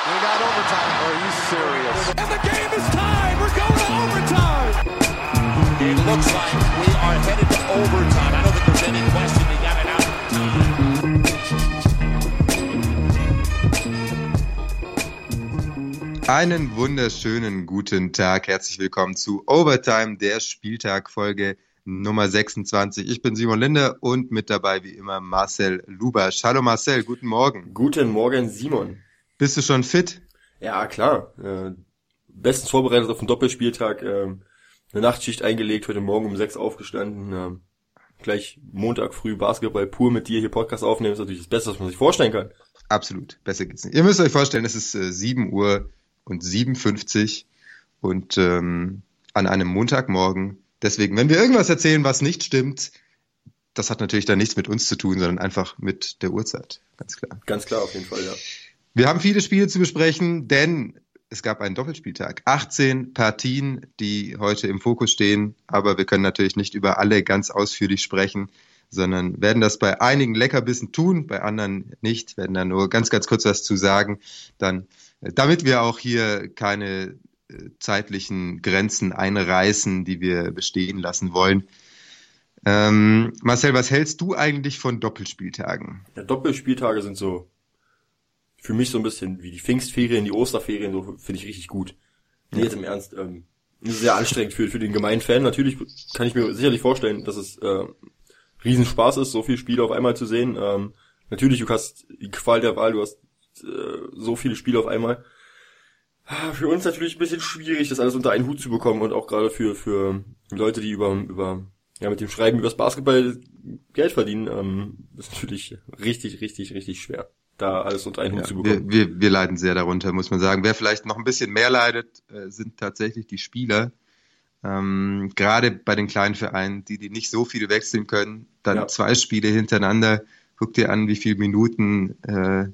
We got overtime. Are you serious? And the game is tied. We're going to overtime. It looks like we are headed to overtime. I don't think there's any question they got it out. Einen wunderschönen guten Tag. Herzlich willkommen zu Overtime, der Spieltag Folge Nummer 26. Ich bin Simon Linde und mit dabei wie immer Marcel Lubasch. Hallo Marcel, guten Morgen. Guten Morgen, Simon. Bist du schon fit? Ja, klar. Äh, bestens vorbereitet auf den Doppelspieltag. Äh, eine Nachtschicht eingelegt, heute Morgen um sechs aufgestanden. Äh, gleich Montag früh Basketball pur mit dir hier Podcast aufnehmen, ist natürlich das Beste, was man sich vorstellen kann. Absolut, besser geht's nicht. Ihr müsst euch vorstellen, es ist äh, 7 Uhr und 57 und ähm, an einem Montagmorgen. Deswegen, wenn wir irgendwas erzählen, was nicht stimmt, das hat natürlich dann nichts mit uns zu tun, sondern einfach mit der Uhrzeit. Ganz klar. Ganz klar, auf jeden Fall, ja. Wir haben viele Spiele zu besprechen, denn es gab einen Doppelspieltag. 18 Partien, die heute im Fokus stehen, aber wir können natürlich nicht über alle ganz ausführlich sprechen, sondern werden das bei einigen Leckerbissen tun, bei anderen nicht, werden da nur ganz, ganz kurz was zu sagen. Dann, damit wir auch hier keine äh, zeitlichen Grenzen einreißen, die wir bestehen lassen wollen. Ähm, Marcel, was hältst du eigentlich von Doppelspieltagen? Ja, Doppelspieltage sind so für mich so ein bisschen wie die Pfingstferien, die Osterferien, so finde ich richtig gut. Nee, jetzt im Ernst, ähm, sehr anstrengend für, für den gemeinen Fan. Natürlich kann ich mir sicherlich vorstellen, dass es äh, Riesenspaß ist, so viele Spiele auf einmal zu sehen. Ähm, natürlich, du hast die Qual der Wahl, du hast äh, so viele Spiele auf einmal. Ah, für uns natürlich ein bisschen schwierig, das alles unter einen Hut zu bekommen und auch gerade für, für Leute, die über, über ja, mit dem Schreiben übers Basketball Geld verdienen, ähm, ist natürlich richtig, richtig, richtig schwer da alles unter einen Hut ja, zu bekommen. Wir, wir, wir leiden sehr darunter, muss man sagen. Wer vielleicht noch ein bisschen mehr leidet, äh, sind tatsächlich die Spieler. Ähm, Gerade bei den kleinen Vereinen, die, die nicht so viele wechseln können, dann ja. zwei Spiele hintereinander. Guck dir an, wie viele Minuten äh,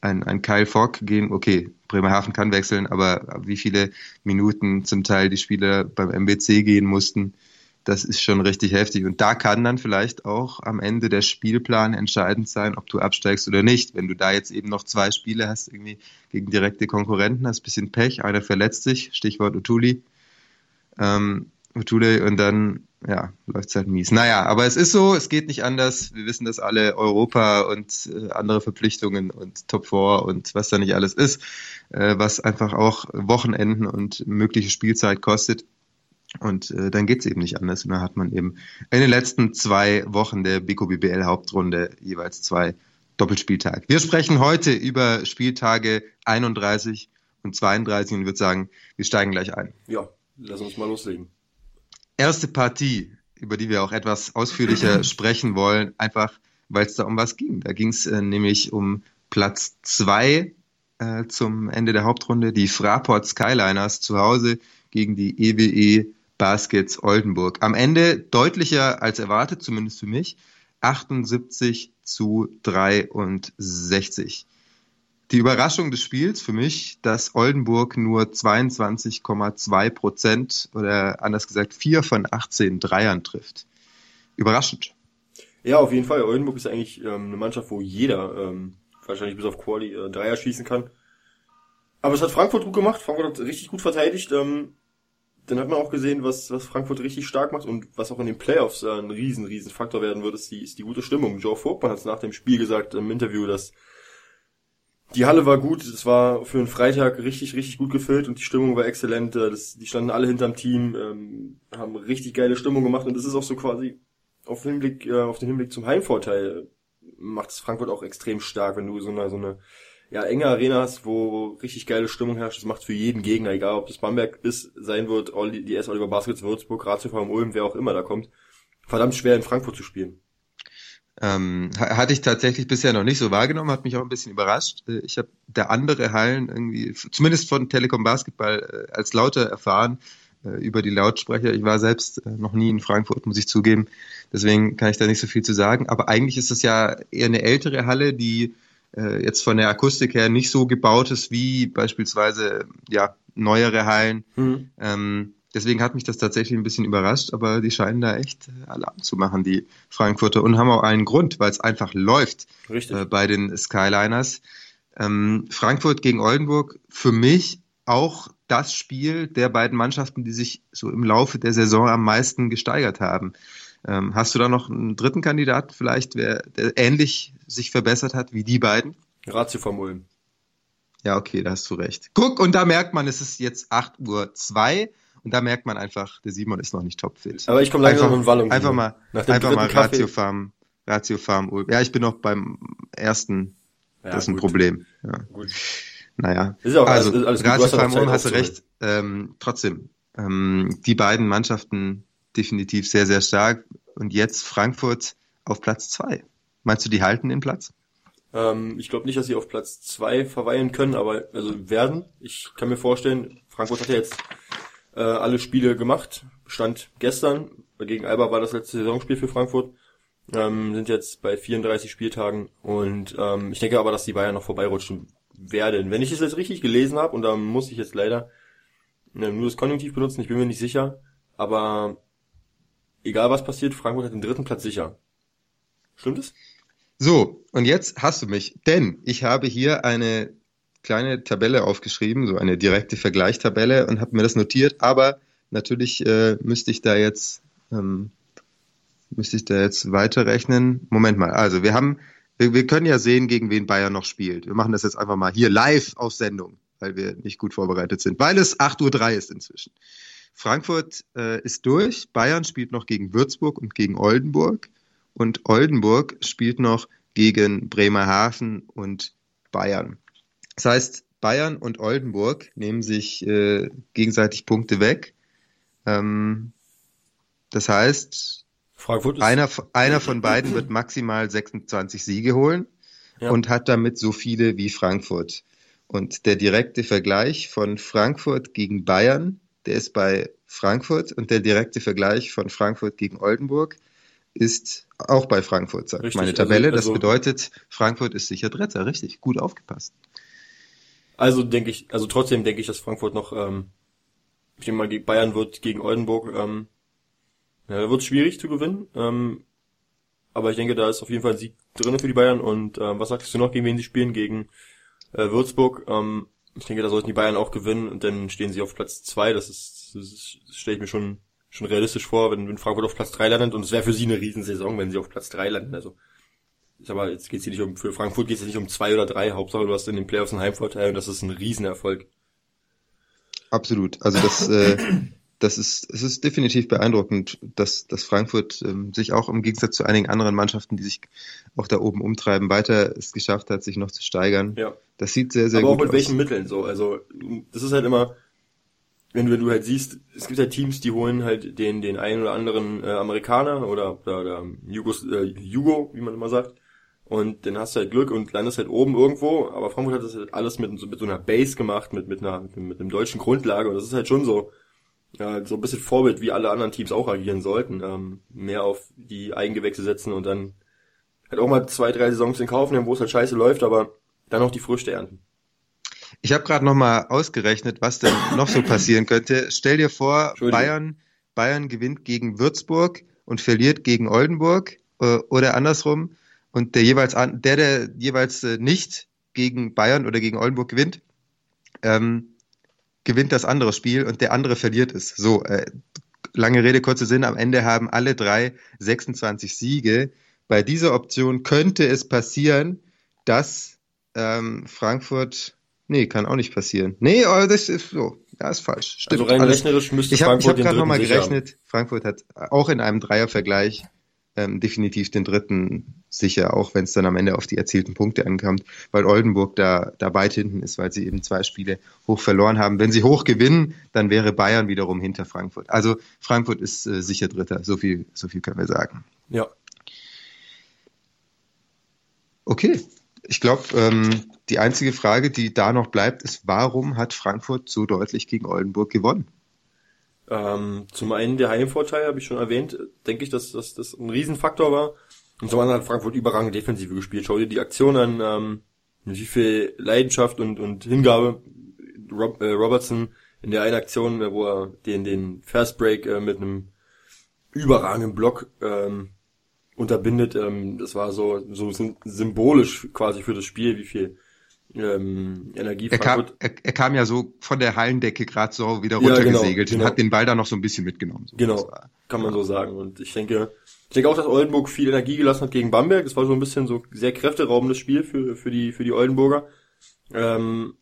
ein, ein Kyle Fogg gehen. Okay, Bremerhaven kann wechseln, aber wie viele Minuten zum Teil die Spieler beim MBC gehen mussten das ist schon richtig heftig. Und da kann dann vielleicht auch am Ende der Spielplan entscheidend sein, ob du absteigst oder nicht. Wenn du da jetzt eben noch zwei Spiele hast, irgendwie gegen direkte Konkurrenten, hast ein bisschen Pech, einer verletzt sich, Stichwort Utuli. Ähm, Utule und dann, ja, läuft's halt mies. Naja, aber es ist so, es geht nicht anders. Wir wissen das alle, Europa und äh, andere Verpflichtungen und Top 4 und was da nicht alles ist, äh, was einfach auch Wochenenden und mögliche Spielzeit kostet. Und äh, dann geht's eben nicht anders. Und dann hat man eben in den letzten zwei Wochen der Biko BBL Hauptrunde jeweils zwei Doppelspieltage. Wir sprechen heute über Spieltage 31 und 32 und würde sagen, wir steigen gleich ein. Ja, lass uns mal loslegen. Erste Partie, über die wir auch etwas ausführlicher sprechen wollen, einfach weil es da um was ging. Da ging es äh, nämlich um Platz zwei äh, zum Ende der Hauptrunde, die Fraport Skyliners zu Hause gegen die EWE Baskets Oldenburg. Am Ende deutlicher als erwartet, zumindest für mich. 78 zu 63. Die Überraschung des Spiels für mich, dass Oldenburg nur 22,2 Prozent oder anders gesagt vier von 18 Dreiern trifft. Überraschend. Ja, auf jeden Fall. Oldenburg ist eigentlich ähm, eine Mannschaft, wo jeder ähm, wahrscheinlich bis auf Quali äh, Dreier schießen kann. Aber es hat Frankfurt gut gemacht. Frankfurt hat richtig gut verteidigt. Ähm, dann hat man auch gesehen, was, was Frankfurt richtig stark macht und was auch in den Playoffs äh, ein riesen, riesen Faktor werden wird, ist die, ist die gute Stimmung. Joe Vogtmann hat es nach dem Spiel gesagt im Interview, dass die Halle war gut, es war für einen Freitag richtig, richtig gut gefüllt und die Stimmung war exzellent. Äh, das, die standen alle hinterm Team, ähm, haben richtig geile Stimmung gemacht und das ist auch so quasi auf den Hinblick, äh, auf den Hinblick zum Heimvorteil macht es Frankfurt auch extrem stark, wenn du so eine, so eine ja, enge Arena hast, wo richtig geile Stimmung herrscht. Das macht für jeden Gegner, egal ob das Bamberg ist, sein wird, die S. Oliver Baskets, Würzburg, Ratiofarm, Ulm, wer auch immer da kommt, verdammt schwer in Frankfurt zu spielen. Ähm, hatte ich tatsächlich bisher noch nicht so wahrgenommen, hat mich auch ein bisschen überrascht. Äh, ich habe der andere Hallen irgendwie, zumindest von Telekom Basketball, äh, als lauter erfahren äh, über die Lautsprecher. Ich war selbst noch nie in Frankfurt, muss ich zugeben. Deswegen kann ich da nicht so viel zu sagen. Aber eigentlich ist das ja eher eine ältere Halle, die äh, jetzt von der Akustik her nicht so gebaut ist wie beispielsweise ja neuere Hallen. Mhm. Ähm, deswegen hat mich das tatsächlich ein bisschen überrascht, aber die scheinen da echt Alarm zu machen, die Frankfurter, und haben auch einen Grund, weil es einfach läuft äh, bei den Skyliners. Ähm, Frankfurt gegen Oldenburg, für mich auch das Spiel der beiden Mannschaften, die sich so im Laufe der Saison am meisten gesteigert haben. Ähm, hast du da noch einen dritten Kandidaten vielleicht, wer, der ähnlich sich verbessert hat wie die beiden? Ratio vom Ulm. Ja, okay, da hast du recht. Guck, und da merkt man, es ist jetzt 8 Uhr 2 und da merkt man einfach, der Simon ist noch nicht topfit. Aber ich komme langsam einfach, in Wallung. Einfach mal, einfach mal Ratio Farm, Ratio Farm Ulm. Ja, ich bin noch beim ersten. Ja, das ist ein gut. Problem. Ja. Gut. Naja. Ist auch also, alles, alles Ratio Farm Ulm hast du recht. Ähm, trotzdem, ähm, die beiden Mannschaften definitiv sehr, sehr stark. Und jetzt Frankfurt auf Platz 2. Meinst du, die halten den Platz? Ähm, ich glaube nicht, dass sie auf Platz zwei verweilen können, aber also werden. Ich kann mir vorstellen, Frankfurt hat ja jetzt äh, alle Spiele gemacht. Stand gestern, gegen Alba war das letzte Saisonspiel für Frankfurt. Ähm, sind jetzt bei 34 Spieltagen und ähm, ich denke aber, dass die Bayern noch vorbeirutschen werden. Wenn ich es jetzt richtig gelesen habe, und da muss ich jetzt leider ne, nur das Konjunktiv benutzen, ich bin mir nicht sicher, aber egal was passiert, Frankfurt hat den dritten Platz sicher. Stimmt es? So, und jetzt hast du mich, denn ich habe hier eine kleine Tabelle aufgeschrieben, so eine direkte Vergleichstabelle und habe mir das notiert, aber natürlich äh, müsste ich da jetzt ähm, müsste ich da jetzt weiterrechnen. Moment mal, also wir haben, wir, wir können ja sehen, gegen wen Bayern noch spielt. Wir machen das jetzt einfach mal hier live auf Sendung, weil wir nicht gut vorbereitet sind, weil es 8.03 Uhr ist inzwischen. Frankfurt äh, ist durch, Bayern spielt noch gegen Würzburg und gegen Oldenburg und Oldenburg spielt noch gegen Bremerhaven und Bayern. Das heißt, Bayern und Oldenburg nehmen sich äh, gegenseitig Punkte weg. Ähm, das heißt, einer, einer von beiden wird maximal 26 Siege holen ja. und hat damit so viele wie Frankfurt. Und der direkte Vergleich von Frankfurt gegen Bayern, der ist bei Frankfurt und der direkte Vergleich von Frankfurt gegen Oldenburg ist auch bei Frankfurt, sagt richtig, meine Tabelle. Also, also, das bedeutet, Frankfurt ist sicher Dritter. Richtig, gut aufgepasst. Also denke ich, also trotzdem denke ich, dass Frankfurt noch, ähm, ich denke mal, Bayern wird gegen Oldenburg, ähm, ja, wird schwierig zu gewinnen. Ähm, aber ich denke, da ist auf jeden Fall ein Sieg drin für die Bayern. Und ähm, was sagst du noch, gegen wen sie spielen? Gegen äh, Würzburg. Ähm, ich denke, da sollten die Bayern auch gewinnen und dann stehen sie auf Platz zwei. Das ist, das, das stelle ich mir schon schon realistisch vor, wenn, wenn Frankfurt auf Platz 3 landet und es wäre für sie eine Riesensaison, wenn sie auf Platz 3 landen. Also ist aber jetzt geht's hier nicht um für Frankfurt geht es nicht um zwei oder drei, Hauptsache du hast in den Playoffs einen Heimvorteil und das ist ein Riesenerfolg. Absolut. Also das äh, das ist es ist definitiv beeindruckend, dass dass Frankfurt ähm, sich auch im Gegensatz zu einigen anderen Mannschaften, die sich auch da oben umtreiben, weiter es geschafft hat, sich noch zu steigern. Ja. Das sieht sehr sehr aber gut aus. Aber auch mit aus. welchen Mitteln so, also das ist halt immer wenn du, wenn du halt siehst, es gibt halt Teams, die holen halt den, den einen oder anderen äh, Amerikaner oder, oder, oder Jugos, äh, Jugo, wie man immer sagt. Und dann hast du halt Glück und landest halt oben irgendwo, aber Frankfurt hat das halt alles mit, mit so einer Base gemacht, mit, mit einer, mit einem deutschen Grundlage und das ist halt schon so, ja, so ein bisschen Vorbild, wie alle anderen Teams auch agieren sollten, ähm, mehr auf die Eigengewächse setzen und dann halt auch mal zwei, drei Saisons in Kauf nehmen, wo es halt scheiße läuft, aber dann auch die Früchte ernten. Ich habe gerade noch mal ausgerechnet, was denn noch so passieren könnte. Stell dir vor, Bayern, Bayern gewinnt gegen Würzburg und verliert gegen Oldenburg äh, oder andersrum und der jeweils an, der der jeweils äh, nicht gegen Bayern oder gegen Oldenburg gewinnt, ähm, gewinnt das andere Spiel und der andere verliert es. So, äh, lange Rede, kurzer Sinn. Am Ende haben alle drei 26 Siege. Bei dieser Option könnte es passieren, dass ähm, Frankfurt Nee, kann auch nicht passieren. Nee, aber das ist so. Ja, ist falsch. Stimmt. Also rein alles. rechnerisch müsste ich hab, Frankfurt Ich habe gerade nochmal gerechnet. Haben. Frankfurt hat auch in einem Dreiervergleich ähm, definitiv den dritten sicher, auch wenn es dann am Ende auf die erzielten Punkte ankommt, weil Oldenburg da, da weit hinten ist, weil sie eben zwei Spiele hoch verloren haben. Wenn sie hoch gewinnen, dann wäre Bayern wiederum hinter Frankfurt. Also Frankfurt ist äh, sicher Dritter. So viel, so viel können wir sagen. Ja. Okay. Ich glaube, ähm, die einzige Frage, die da noch bleibt, ist, warum hat Frankfurt so deutlich gegen Oldenburg gewonnen? Ähm, zum einen der Heimvorteil, habe ich schon erwähnt, denke ich, dass, dass das ein Riesenfaktor war. Und zum anderen hat Frankfurt überragend Defensive gespielt. Schau dir die Aktion an, ähm, wie viel Leidenschaft und, und Hingabe Rob, äh, Robertson in der einen Aktion, äh, wo er den, den Fast Break äh, mit einem überragenden Block ähm, unterbindet. Ähm, das war so, so symbolisch quasi für das Spiel, wie viel ähm, Energie er kam, er, er, kam ja so von der Hallendecke gerade so wieder runtergesegelt ja, genau, genau. und hat den Ball da noch so ein bisschen mitgenommen. So genau, kann man so sagen. Und ich denke, ich denke auch, dass Oldenburg viel Energie gelassen hat gegen Bamberg. Das war so ein bisschen so sehr kräfteraubendes Spiel für, für die, für die Oldenburger. Ähm,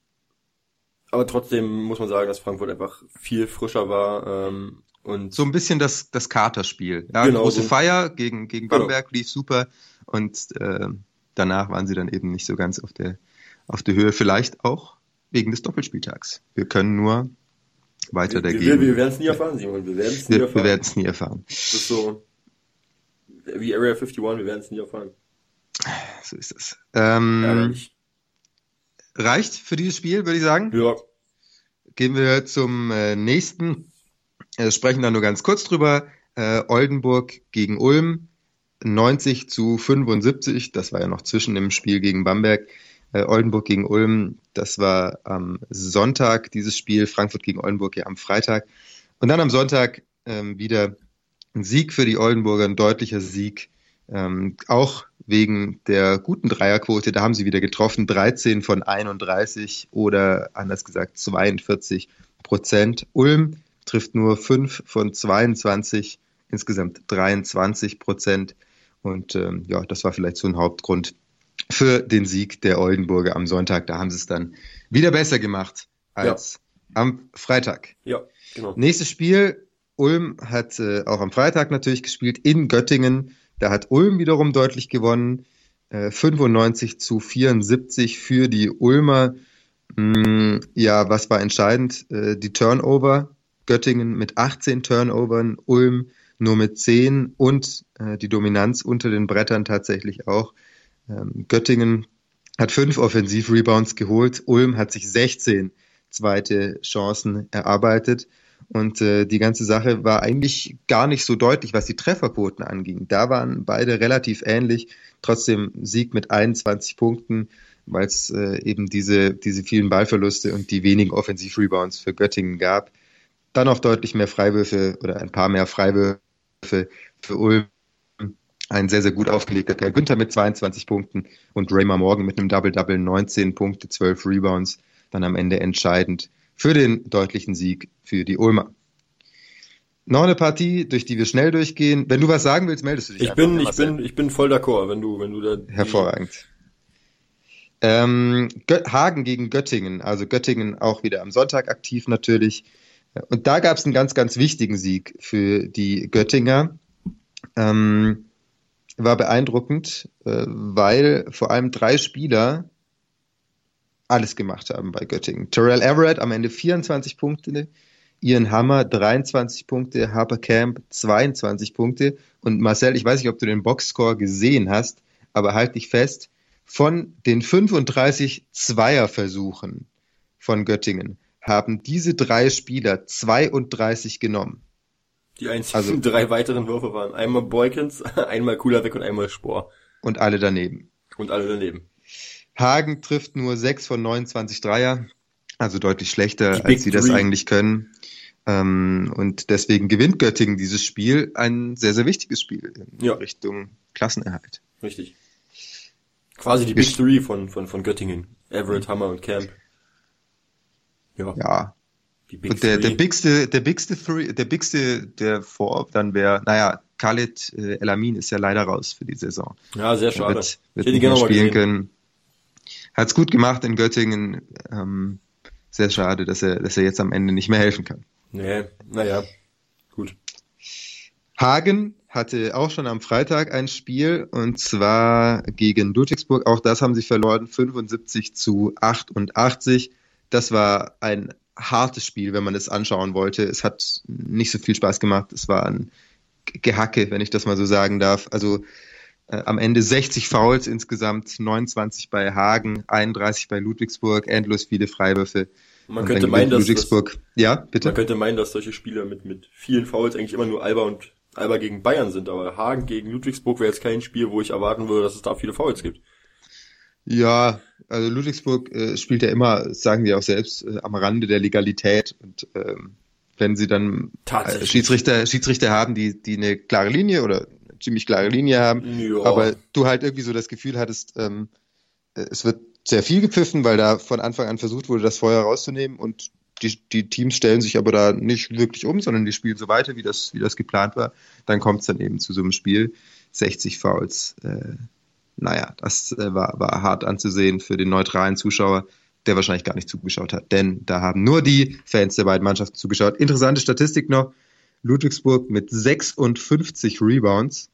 aber trotzdem muss man sagen, dass Frankfurt einfach viel frischer war. Ähm, und so ein bisschen das, das Katerspiel. Ja, genau, große so. Feier gegen, gegen genau. Bamberg genau. lief super und äh, danach waren sie dann eben nicht so ganz auf der, auf der Höhe. Vielleicht auch wegen des Doppelspieltags. Wir können nur weiter dagegen. Wir, wir werden es nie erfahren, Simon. Wir werden es nie erfahren. Wir werden es nie erfahren. Das ist so wie Area 51, wir werden es nie erfahren. So ist es. Ähm, reicht für dieses Spiel, würde ich sagen. Ja. Gehen wir zum äh, nächsten. Äh, sprechen da nur ganz kurz drüber. Äh, Oldenburg gegen Ulm. 90 zu 75. Das war ja noch zwischen dem Spiel gegen Bamberg. Äh, Oldenburg gegen Ulm. Das war am Sonntag dieses Spiel. Frankfurt gegen Oldenburg ja am Freitag. Und dann am Sonntag ähm, wieder ein Sieg für die Oldenburger, ein deutlicher Sieg. Ähm, auch wegen der guten Dreierquote, da haben sie wieder getroffen, 13 von 31 oder anders gesagt 42 Prozent. Ulm trifft nur 5 von 22, insgesamt 23 Prozent. Und ähm, ja, das war vielleicht so ein Hauptgrund für den Sieg der Oldenburger am Sonntag. Da haben sie es dann wieder besser gemacht als ja. am Freitag. Ja, genau. Nächstes Spiel Ulm hat äh, auch am Freitag natürlich gespielt in Göttingen. Da hat Ulm wiederum deutlich gewonnen. Äh, 95 zu 74 für die Ulmer. Mm, ja, was war entscheidend? Äh, die Turnover. Göttingen mit 18 Turnovern, Ulm nur mit 10 und äh, die Dominanz unter den Brettern tatsächlich auch. Ähm, Göttingen hat fünf Offensivrebounds geholt, Ulm hat sich 16 zweite Chancen erarbeitet. Und äh, die ganze Sache war eigentlich gar nicht so deutlich, was die Trefferquoten anging. Da waren beide relativ ähnlich. Trotzdem Sieg mit 21 Punkten, weil es äh, eben diese, diese vielen Ballverluste und die wenigen Offensivrebounds für Göttingen gab. Dann auch deutlich mehr Freiwürfe oder ein paar mehr Freiwürfe für Ulm. Ein sehr, sehr gut aufgelegter Per Günther mit 22 Punkten und Raymer Morgan mit einem Double-Double, 19 Punkte, 12 Rebounds, dann am Ende entscheidend für den deutlichen Sieg für die Ulmer. Noch eine Partie, durch die wir schnell durchgehen. Wenn du was sagen willst, meldest du dich. Ich bin, ich bin, ich bin voll d'accord, wenn du, wenn du da. Hervorragend. Ähm, Hagen gegen Göttingen, also Göttingen auch wieder am Sonntag aktiv natürlich. Und da gab es einen ganz, ganz wichtigen Sieg für die Göttinger. Ähm, war beeindruckend, äh, weil vor allem drei Spieler alles gemacht haben bei Göttingen. Terrell Everett am Ende 24 Punkte, Ian Hammer 23 Punkte, Harper Camp 22 Punkte und Marcel, ich weiß nicht, ob du den Boxscore gesehen hast, aber halt dich fest, von den 35 Zweierversuchen von Göttingen haben diese drei Spieler 32 genommen. Die einzigen also, drei weiteren Würfe waren einmal Boykins, einmal Kulaweg und einmal Spor. Und alle daneben. Und alle daneben. Hagen trifft nur 6 von 29 Dreier, also deutlich schlechter, als sie das eigentlich können. Ähm, und deswegen gewinnt Göttingen dieses Spiel, ein sehr, sehr wichtiges Spiel in ja. Richtung Klassenerhalt. Richtig. Quasi die Big Three von, von, von Göttingen. Everett, Hammer und Camp. Ja. Ja. Und der, der bigste, der bigste Three, der bigste, der vor, dann wäre, naja, Khalid äh, Elamin ist ja leider raus für die Saison. Ja, sehr schade. wird, wird hätte nicht spielen können hat es gut gemacht in Göttingen. Ähm, sehr schade, dass er, dass er jetzt am Ende nicht mehr helfen kann. Nee, naja, gut. Hagen hatte auch schon am Freitag ein Spiel und zwar gegen Ludwigsburg. Auch das haben sie verloren, 75 zu 88. Das war ein hartes Spiel, wenn man es anschauen wollte. Es hat nicht so viel Spaß gemacht. Es war ein Gehacke, wenn ich das mal so sagen darf. Also äh, am Ende 60 Fouls insgesamt, 29 bei Hagen, 31 bei Ludwigsburg, endlos viele Freiwürfe. Man könnte meinen, dass Ludwigsburg. Das, ja, bitte. Man könnte meinen, dass solche Spieler mit mit vielen Fouls eigentlich immer nur Alba und Alba gegen Bayern sind, aber Hagen gegen Ludwigsburg wäre jetzt kein Spiel, wo ich erwarten würde, dass es da viele Fouls gibt. Ja, also Ludwigsburg äh, spielt ja immer, sagen die auch selbst, äh, am Rande der Legalität und ähm, wenn sie dann äh, Schiedsrichter, Schiedsrichter haben, die, die eine klare Linie oder ziemlich klare Linie haben, ja. aber du halt irgendwie so das Gefühl hattest, ähm, äh, es wird sehr viel gepfiffen, weil da von Anfang an versucht wurde, das Feuer rauszunehmen und die, die Teams stellen sich aber da nicht wirklich um, sondern die spielen so weiter, wie das, wie das geplant war. Dann kommt es dann eben zu so einem Spiel. 60 Fouls. Äh, naja, das äh, war, war hart anzusehen für den neutralen Zuschauer, der wahrscheinlich gar nicht zugeschaut hat. Denn da haben nur die Fans der beiden Mannschaften zugeschaut. Interessante Statistik noch. Ludwigsburg mit 56 Rebounds,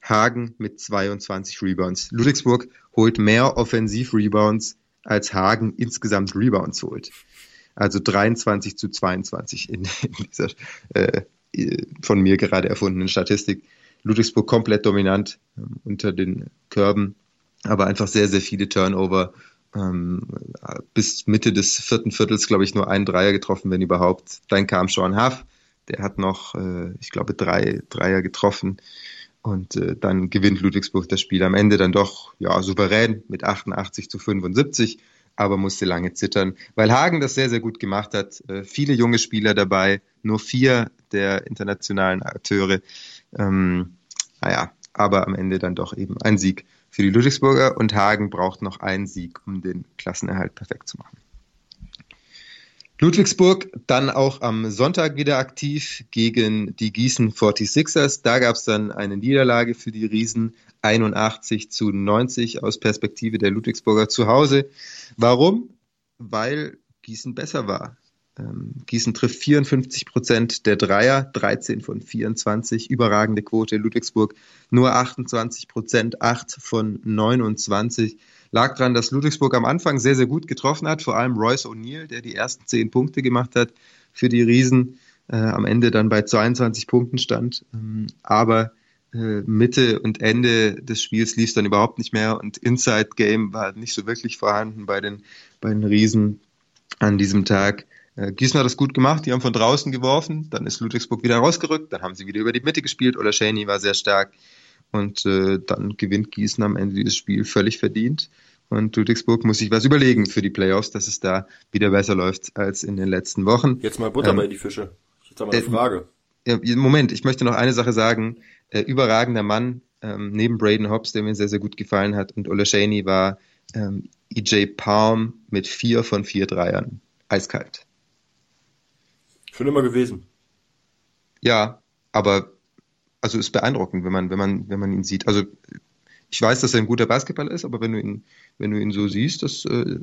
Hagen mit 22 Rebounds. Ludwigsburg holt mehr Offensiv-Rebounds, als Hagen insgesamt Rebounds holt. Also 23 zu 22 in, in dieser äh, von mir gerade erfundenen Statistik. Ludwigsburg komplett dominant äh, unter den Körben, aber einfach sehr, sehr viele Turnover. Ähm, bis Mitte des vierten Viertels, glaube ich, nur ein Dreier getroffen, wenn überhaupt. Dann kam Sean Huff, der hat noch, äh, ich glaube, drei Dreier getroffen. Und äh, dann gewinnt Ludwigsburg das Spiel am Ende dann doch ja souverän mit 88 zu 75, aber musste lange zittern, weil Hagen das sehr, sehr gut gemacht hat. Äh, viele junge Spieler dabei, nur vier der internationalen Akteure. Ähm, naja, aber am Ende dann doch eben ein Sieg für die Ludwigsburger und Hagen braucht noch einen Sieg, um den Klassenerhalt perfekt zu machen. Ludwigsburg dann auch am Sonntag wieder aktiv gegen die Gießen 46ers. Da gab es dann eine Niederlage für die Riesen 81 zu 90 aus Perspektive der Ludwigsburger zu Hause. Warum? Weil Gießen besser war. Ähm, Gießen trifft 54 Prozent der Dreier, 13 von 24, überragende Quote. Ludwigsburg nur 28 Prozent, 8 von 29. Lag daran, dass Ludwigsburg am Anfang sehr, sehr gut getroffen hat, vor allem Royce O'Neill, der die ersten 10 Punkte gemacht hat für die Riesen, äh, am Ende dann bei 22 Punkten stand. Ähm, aber äh, Mitte und Ende des Spiels lief es dann überhaupt nicht mehr und Inside Game war nicht so wirklich vorhanden bei den, bei den Riesen an diesem Tag. Äh, Gießen hat das gut gemacht, die haben von draußen geworfen, dann ist Ludwigsburg wieder rausgerückt, dann haben sie wieder über die Mitte gespielt, oder Shaney war sehr stark und äh, dann gewinnt Gießen am Ende dieses Spiel völlig verdient. Und Ludwigsburg muss sich was überlegen für die Playoffs, dass es da wieder besser läuft als in den letzten Wochen. Jetzt mal Butter ähm, bei die Fische. Jetzt haben wir eine Frage. Ja, Moment, ich möchte noch eine Sache sagen. Äh, überragender Mann, ähm, neben Braden Hobbs, der mir sehr, sehr gut gefallen hat, und Ola Shaney war ähm, EJ Palm mit vier von vier Dreiern. Eiskalt. Schon immer gewesen. Ja, aber also ist beeindruckend, wenn man, wenn man, wenn man ihn sieht. Also ich weiß, dass er ein guter Basketballer ist, aber wenn du ihn, wenn du ihn so siehst, dass äh,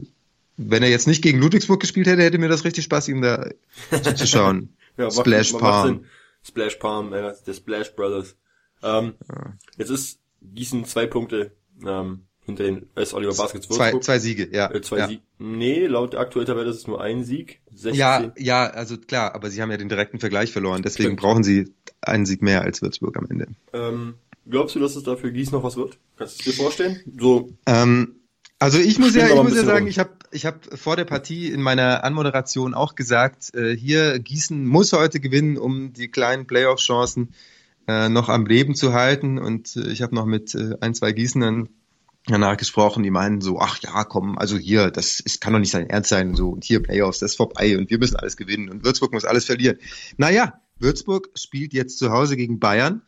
wenn er jetzt nicht gegen Ludwigsburg gespielt hätte, hätte mir das richtig Spaß, ihm da zuzuschauen. ja, Splash Palm. Splash Palm, ja, der Splash Brothers. Ähm, ja. Jetzt ist Gießen zwei Punkte ähm, hinter den S. Oliver Baskets Zwei, zwei Siege, ja. Äh, zwei ja. Siege. Nee, laut der aktuellen Tabelle ist es nur ein Sieg. 16. Ja, ja, also klar, aber sie haben ja den direkten Vergleich verloren, deswegen Stimmt. brauchen sie einen Sieg mehr als Würzburg am Ende. Ähm, glaubst du, dass es da für Gießen noch was wird? Kannst du es dir vorstellen? So. Ähm, also ich muss ja, ich muss ja sagen, um. ich habe ich hab vor der Partie in meiner Anmoderation auch gesagt, äh, hier Gießen muss heute gewinnen, um die kleinen Playoff-Chancen äh, noch am Leben zu halten. Und äh, ich habe noch mit äh, ein, zwei Gießenern danach gesprochen, die meinen so, ach ja, komm, also hier, das ist, kann doch nicht sein Ernst sein, so, und hier Playoffs, das ist vorbei und wir müssen alles gewinnen und Würzburg muss alles verlieren. Naja, Würzburg spielt jetzt zu Hause gegen Bayern.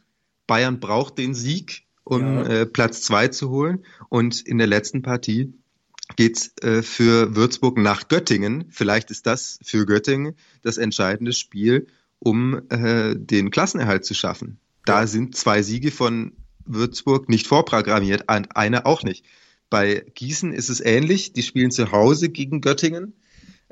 Bayern braucht den Sieg, um ja. äh, Platz zwei zu holen. Und in der letzten Partie geht's äh, für Würzburg nach Göttingen. Vielleicht ist das für Göttingen das entscheidende Spiel, um äh, den Klassenerhalt zu schaffen. Da ja. sind zwei Siege von Würzburg nicht vorprogrammiert, eine auch nicht. Bei Gießen ist es ähnlich. Die spielen zu Hause gegen Göttingen.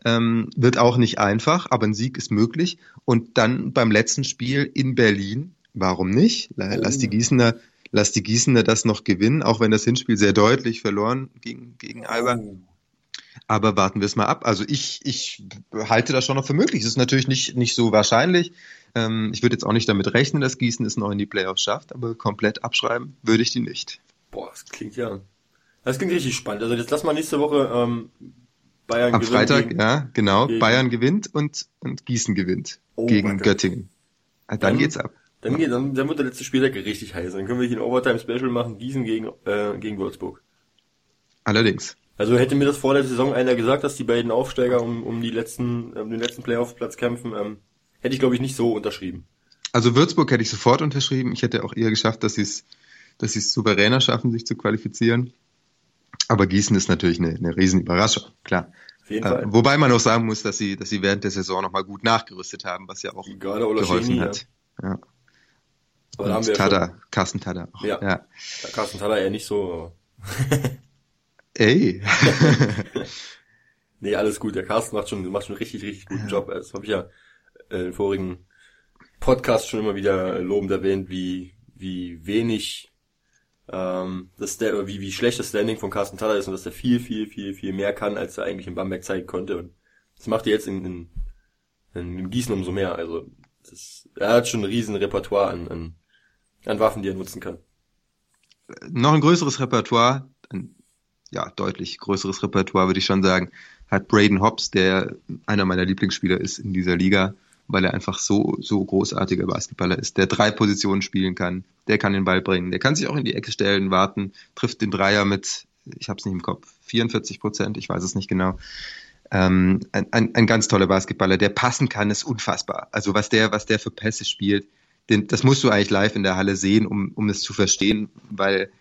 Ähm, wird auch nicht einfach, aber ein Sieg ist möglich. Und dann beim letzten Spiel in Berlin, warum nicht? Lass die Gießener, lass die Gießener das noch gewinnen, auch wenn das Hinspiel sehr deutlich verloren gegen, gegen Alba. Aber warten wir es mal ab. Also ich, ich halte das schon noch für möglich. Es ist natürlich nicht, nicht so wahrscheinlich. Ähm, ich würde jetzt auch nicht damit rechnen, dass Gießen es noch in die Playoffs schafft, aber komplett abschreiben würde ich die nicht. Boah, das klingt ja. Das klingt richtig spannend. Also jetzt lass mal nächste Woche ähm, Bayern Am Freitag, gegen, ja, genau. Gegen, Bayern gewinnt und, und Gießen gewinnt oh, gegen Göttingen. Dann, dann, geht's ab. Dann, geht, dann, dann wird der letzte Spieltag richtig heiß. Dann können wir hier ein Overtime-Special machen, Gießen gegen, äh, gegen Würzburg. Allerdings. Also hätte mir das vor der Saison einer gesagt, dass die beiden Aufsteiger um, um die letzten, um den letzten Playoff-Platz kämpfen, ähm, hätte ich glaube ich nicht so unterschrieben. Also Würzburg hätte ich sofort unterschrieben. Ich hätte auch eher geschafft, dass sie es, dass sie es souveräner schaffen, sich zu qualifizieren. Aber Gießen ist natürlich eine, eine Riesenüberraschung, klar. Äh, wobei man auch sagen muss, dass sie, dass sie während der Saison nochmal gut nachgerüstet haben, was ja auch Gerade geholfen Schini, hat. Ja. ja. Aber Und Tada, Carsten Tada. Auch. Ja. ja. Carsten Tada eher nicht so. Ey. nee, alles gut. Der Carsten macht schon, macht schon richtig, richtig guten Job. Das habe ich ja äh, im vorigen Podcast schon immer wieder lobend erwähnt, wie, wie wenig ähm, das wie, wie schlecht das Standing von Carsten Taller ist und dass er viel, viel, viel, viel mehr kann, als er eigentlich in Bamberg zeigen konnte. Und das macht er jetzt in, in, in Gießen umso mehr. Also das, er hat schon ein riesen Repertoire an, an, an Waffen, die er nutzen kann. Noch ein größeres Repertoire, ein ja, deutlich größeres Repertoire, würde ich schon sagen, hat Braden Hobbs, der einer meiner Lieblingsspieler ist in dieser Liga, weil er einfach so, so großartiger Basketballer ist, der drei Positionen spielen kann, der kann den Ball bringen, der kann sich auch in die Ecke stellen, warten, trifft den Dreier mit, ich habe es nicht im Kopf, 44 Prozent, ich weiß es nicht genau. Ähm, ein, ein, ein ganz toller Basketballer, der passen kann, ist unfassbar. Also was der, was der für Pässe spielt, den, das musst du eigentlich live in der Halle sehen, um, um es zu verstehen, weil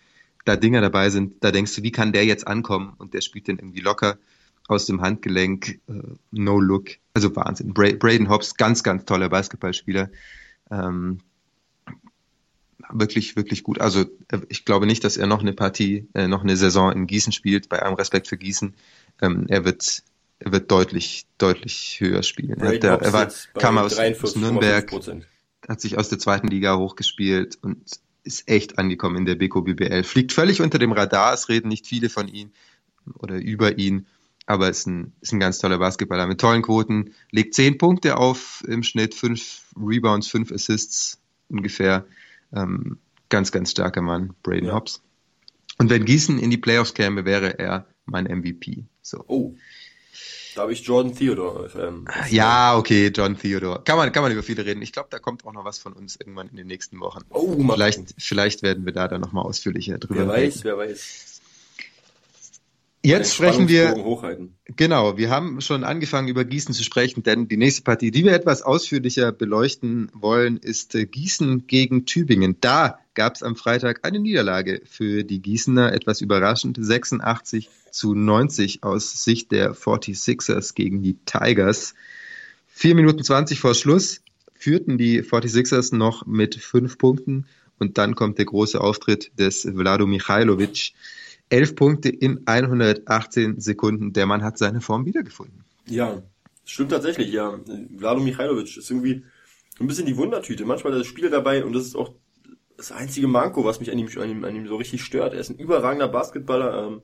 da Dinger dabei sind, da denkst du, wie kann der jetzt ankommen? Und der spielt den irgendwie locker aus dem Handgelenk, äh, no look. Also Wahnsinn. Bra Braden Hobbs, ganz, ganz toller Basketballspieler. Ähm, wirklich, wirklich gut. Also äh, ich glaube nicht, dass er noch eine Partie, äh, noch eine Saison in Gießen spielt, bei allem Respekt für Gießen. Ähm, er wird er wird deutlich, deutlich höher spielen. Er, der, er war, kam aus, aus Nürnberg, hat sich aus der zweiten Liga hochgespielt und ist echt angekommen in der Beko BBL. Fliegt völlig unter dem Radar, es reden nicht viele von ihm oder über ihn, aber ist ein, ist ein ganz toller Basketballer mit tollen Quoten, legt zehn Punkte auf im Schnitt, fünf Rebounds, fünf Assists ungefähr. Ähm, ganz, ganz starker Mann, Braden ja. Hobbs. Und wenn Gießen in die Playoffs käme, wäre er mein MVP. So. Oh. Da habe ich Jordan Theodore. Ähm, ja, okay, John Theodore. Kann man, kann man über viele reden. Ich glaube, da kommt auch noch was von uns irgendwann in den nächsten Wochen. Oh, vielleicht, vielleicht werden wir da dann nochmal ausführlicher drüber wer reden. Wer weiß, wer weiß. Jetzt sprechen wir. Hochhalten. Genau, wir haben schon angefangen über Gießen zu sprechen, denn die nächste Partie, die wir etwas ausführlicher beleuchten wollen, ist äh, Gießen gegen Tübingen. Da gab es am Freitag eine Niederlage für die Gießener, etwas überraschend, 86 zu 90 aus Sicht der 46ers gegen die Tigers. Vier Minuten 20 vor Schluss führten die 46ers noch mit fünf Punkten und dann kommt der große Auftritt des Vlado Michailovic Elf Punkte in 118 Sekunden. Der Mann hat seine Form wiedergefunden. Ja, stimmt tatsächlich, ja. Vlado Michailovic ist irgendwie ein bisschen die Wundertüte. Manchmal das Spiel dabei und das ist auch das einzige Manko, was mich an ihm, an ihm, an ihm so richtig stört. Er ist ein überragender Basketballer, ähm,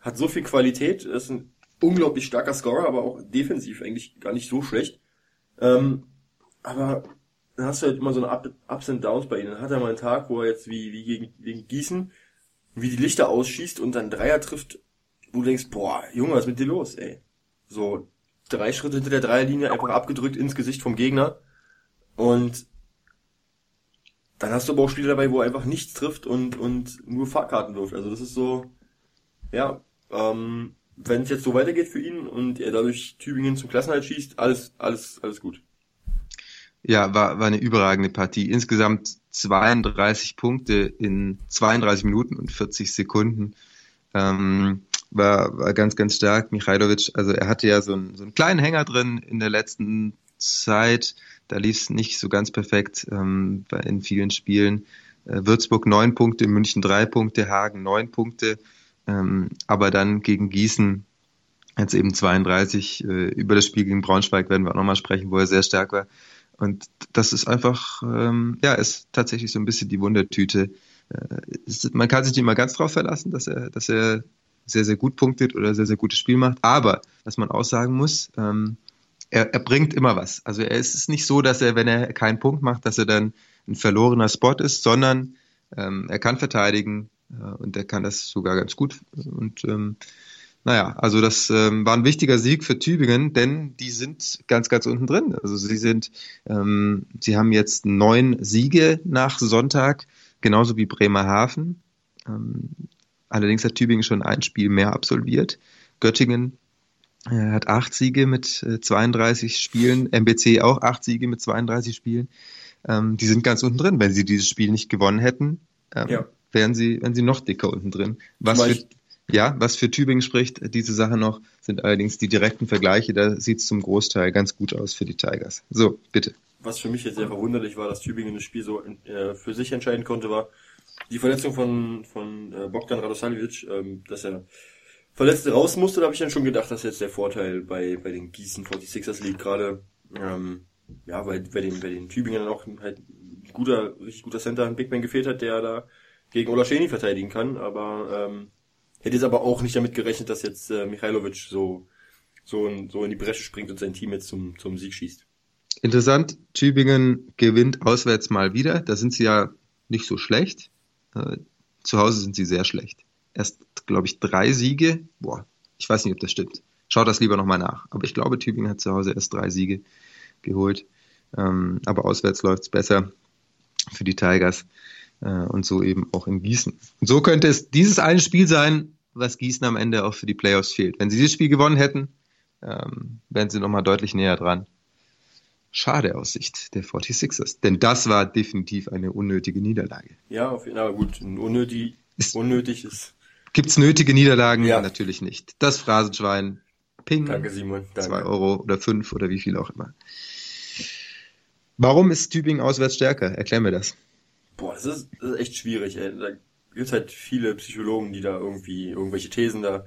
hat so viel Qualität, ist ein unglaublich starker Scorer, aber auch defensiv eigentlich gar nicht so schlecht. Ähm, aber dann hast du halt immer so eine Ups and Downs bei ihm. Dann hat er mal einen Tag, wo er jetzt wie, wie gegen, gegen Gießen wie die Lichter ausschießt und dann Dreier trifft, wo du denkst, boah, Junge, was ist mit dir los, ey? So, drei Schritte hinter der Dreierlinie einfach abgedrückt ins Gesicht vom Gegner. Und dann hast du aber auch Spiele dabei, wo er einfach nichts trifft und, und nur Fahrkarten wirft. Also das ist so, ja, ähm, wenn es jetzt so weitergeht für ihn und er dadurch Tübingen zum Klassenhalt schießt, alles, alles, alles gut. Ja, war, war eine überragende Partie. Insgesamt 32 Punkte in 32 Minuten und 40 Sekunden. Ähm, war, war ganz, ganz stark. Michailovic, also er hatte ja so einen, so einen kleinen Hänger drin in der letzten Zeit. Da lief es nicht so ganz perfekt ähm, in vielen Spielen. Äh, Würzburg neun Punkte, München drei Punkte, Hagen neun Punkte. Ähm, aber dann gegen Gießen jetzt eben 32. Äh, über das Spiel gegen Braunschweig werden wir auch nochmal sprechen, wo er sehr stark war. Und das ist einfach, ähm, ja, ist tatsächlich so ein bisschen die Wundertüte. Äh, ist, man kann sich nicht mal ganz drauf verlassen, dass er, dass er sehr, sehr gut punktet oder sehr, sehr gutes Spiel macht. Aber, was man auch sagen muss, ähm, er, er bringt immer was. Also er ist es nicht so, dass er, wenn er keinen Punkt macht, dass er dann ein verlorener Spot ist, sondern ähm, er kann verteidigen äh, und er kann das sogar ganz gut. Und ähm, naja, also das ähm, war ein wichtiger Sieg für Tübingen, denn die sind ganz, ganz unten drin. Also sie sind, ähm, sie haben jetzt neun Siege nach Sonntag, genauso wie Bremerhaven. Ähm, allerdings hat Tübingen schon ein Spiel mehr absolviert. Göttingen äh, hat acht Siege mit äh, 32 Spielen, MBC auch acht Siege mit 32 Spielen. Ähm, die sind ganz unten drin. Wenn sie dieses Spiel nicht gewonnen hätten, ähm, ja. wären sie, wären sie noch dicker unten drin. Was für, Ja, was für Tübingen spricht, diese Sache noch, sind allerdings die direkten Vergleiche. Da sieht es zum Großteil ganz gut aus für die Tigers. So, bitte. Was für mich jetzt sehr verwunderlich war, dass Tübingen das Spiel so äh, für sich entscheiden konnte, war die Verletzung von, von äh, Bogdan Radosavljevic, ähm, dass er Verletzte raus musste. Da habe ich dann schon gedacht, dass jetzt der Vorteil bei, bei den Gießen 46ers liegt, gerade ähm, ja, weil bei den, bei den Tübingen dann auch halt guter, richtig guter Center, ein Big Man gefehlt hat, der da gegen Ola Scheni verteidigen kann, aber ähm, hätte jetzt aber auch nicht damit gerechnet, dass jetzt äh, Michailovic so, so, in, so in die Bresche springt und sein Team jetzt zum, zum Sieg schießt. Interessant, Tübingen gewinnt auswärts mal wieder. Da sind sie ja nicht so schlecht. Äh, zu Hause sind sie sehr schlecht. Erst, glaube ich, drei Siege. Boah, ich weiß nicht, ob das stimmt. Schaut das lieber nochmal nach. Aber ich glaube, Tübingen hat zu Hause erst drei Siege geholt. Ähm, aber auswärts läuft's besser für die Tigers und so eben auch in Gießen. Und so könnte es dieses eine Spiel sein, was Gießen am Ende auch für die Playoffs fehlt. Wenn sie dieses Spiel gewonnen hätten, ähm, wären sie nochmal deutlich näher dran. Schade aus Sicht der 46ers, denn das war definitiv eine unnötige Niederlage. Ja, auf jeden Fall gut. Unnötig ist, unnötig ist. Gibt's nötige Niederlagen? Ja. Natürlich nicht. Das Phrasenschwein, ping. Danke, Simon. Danke. Zwei Euro oder fünf oder wie viel auch immer. Warum ist Tübingen auswärts stärker? Erklär mir das. Boah, das ist, das ist echt schwierig. Ey. Da gibt's halt viele Psychologen, die da irgendwie irgendwelche Thesen da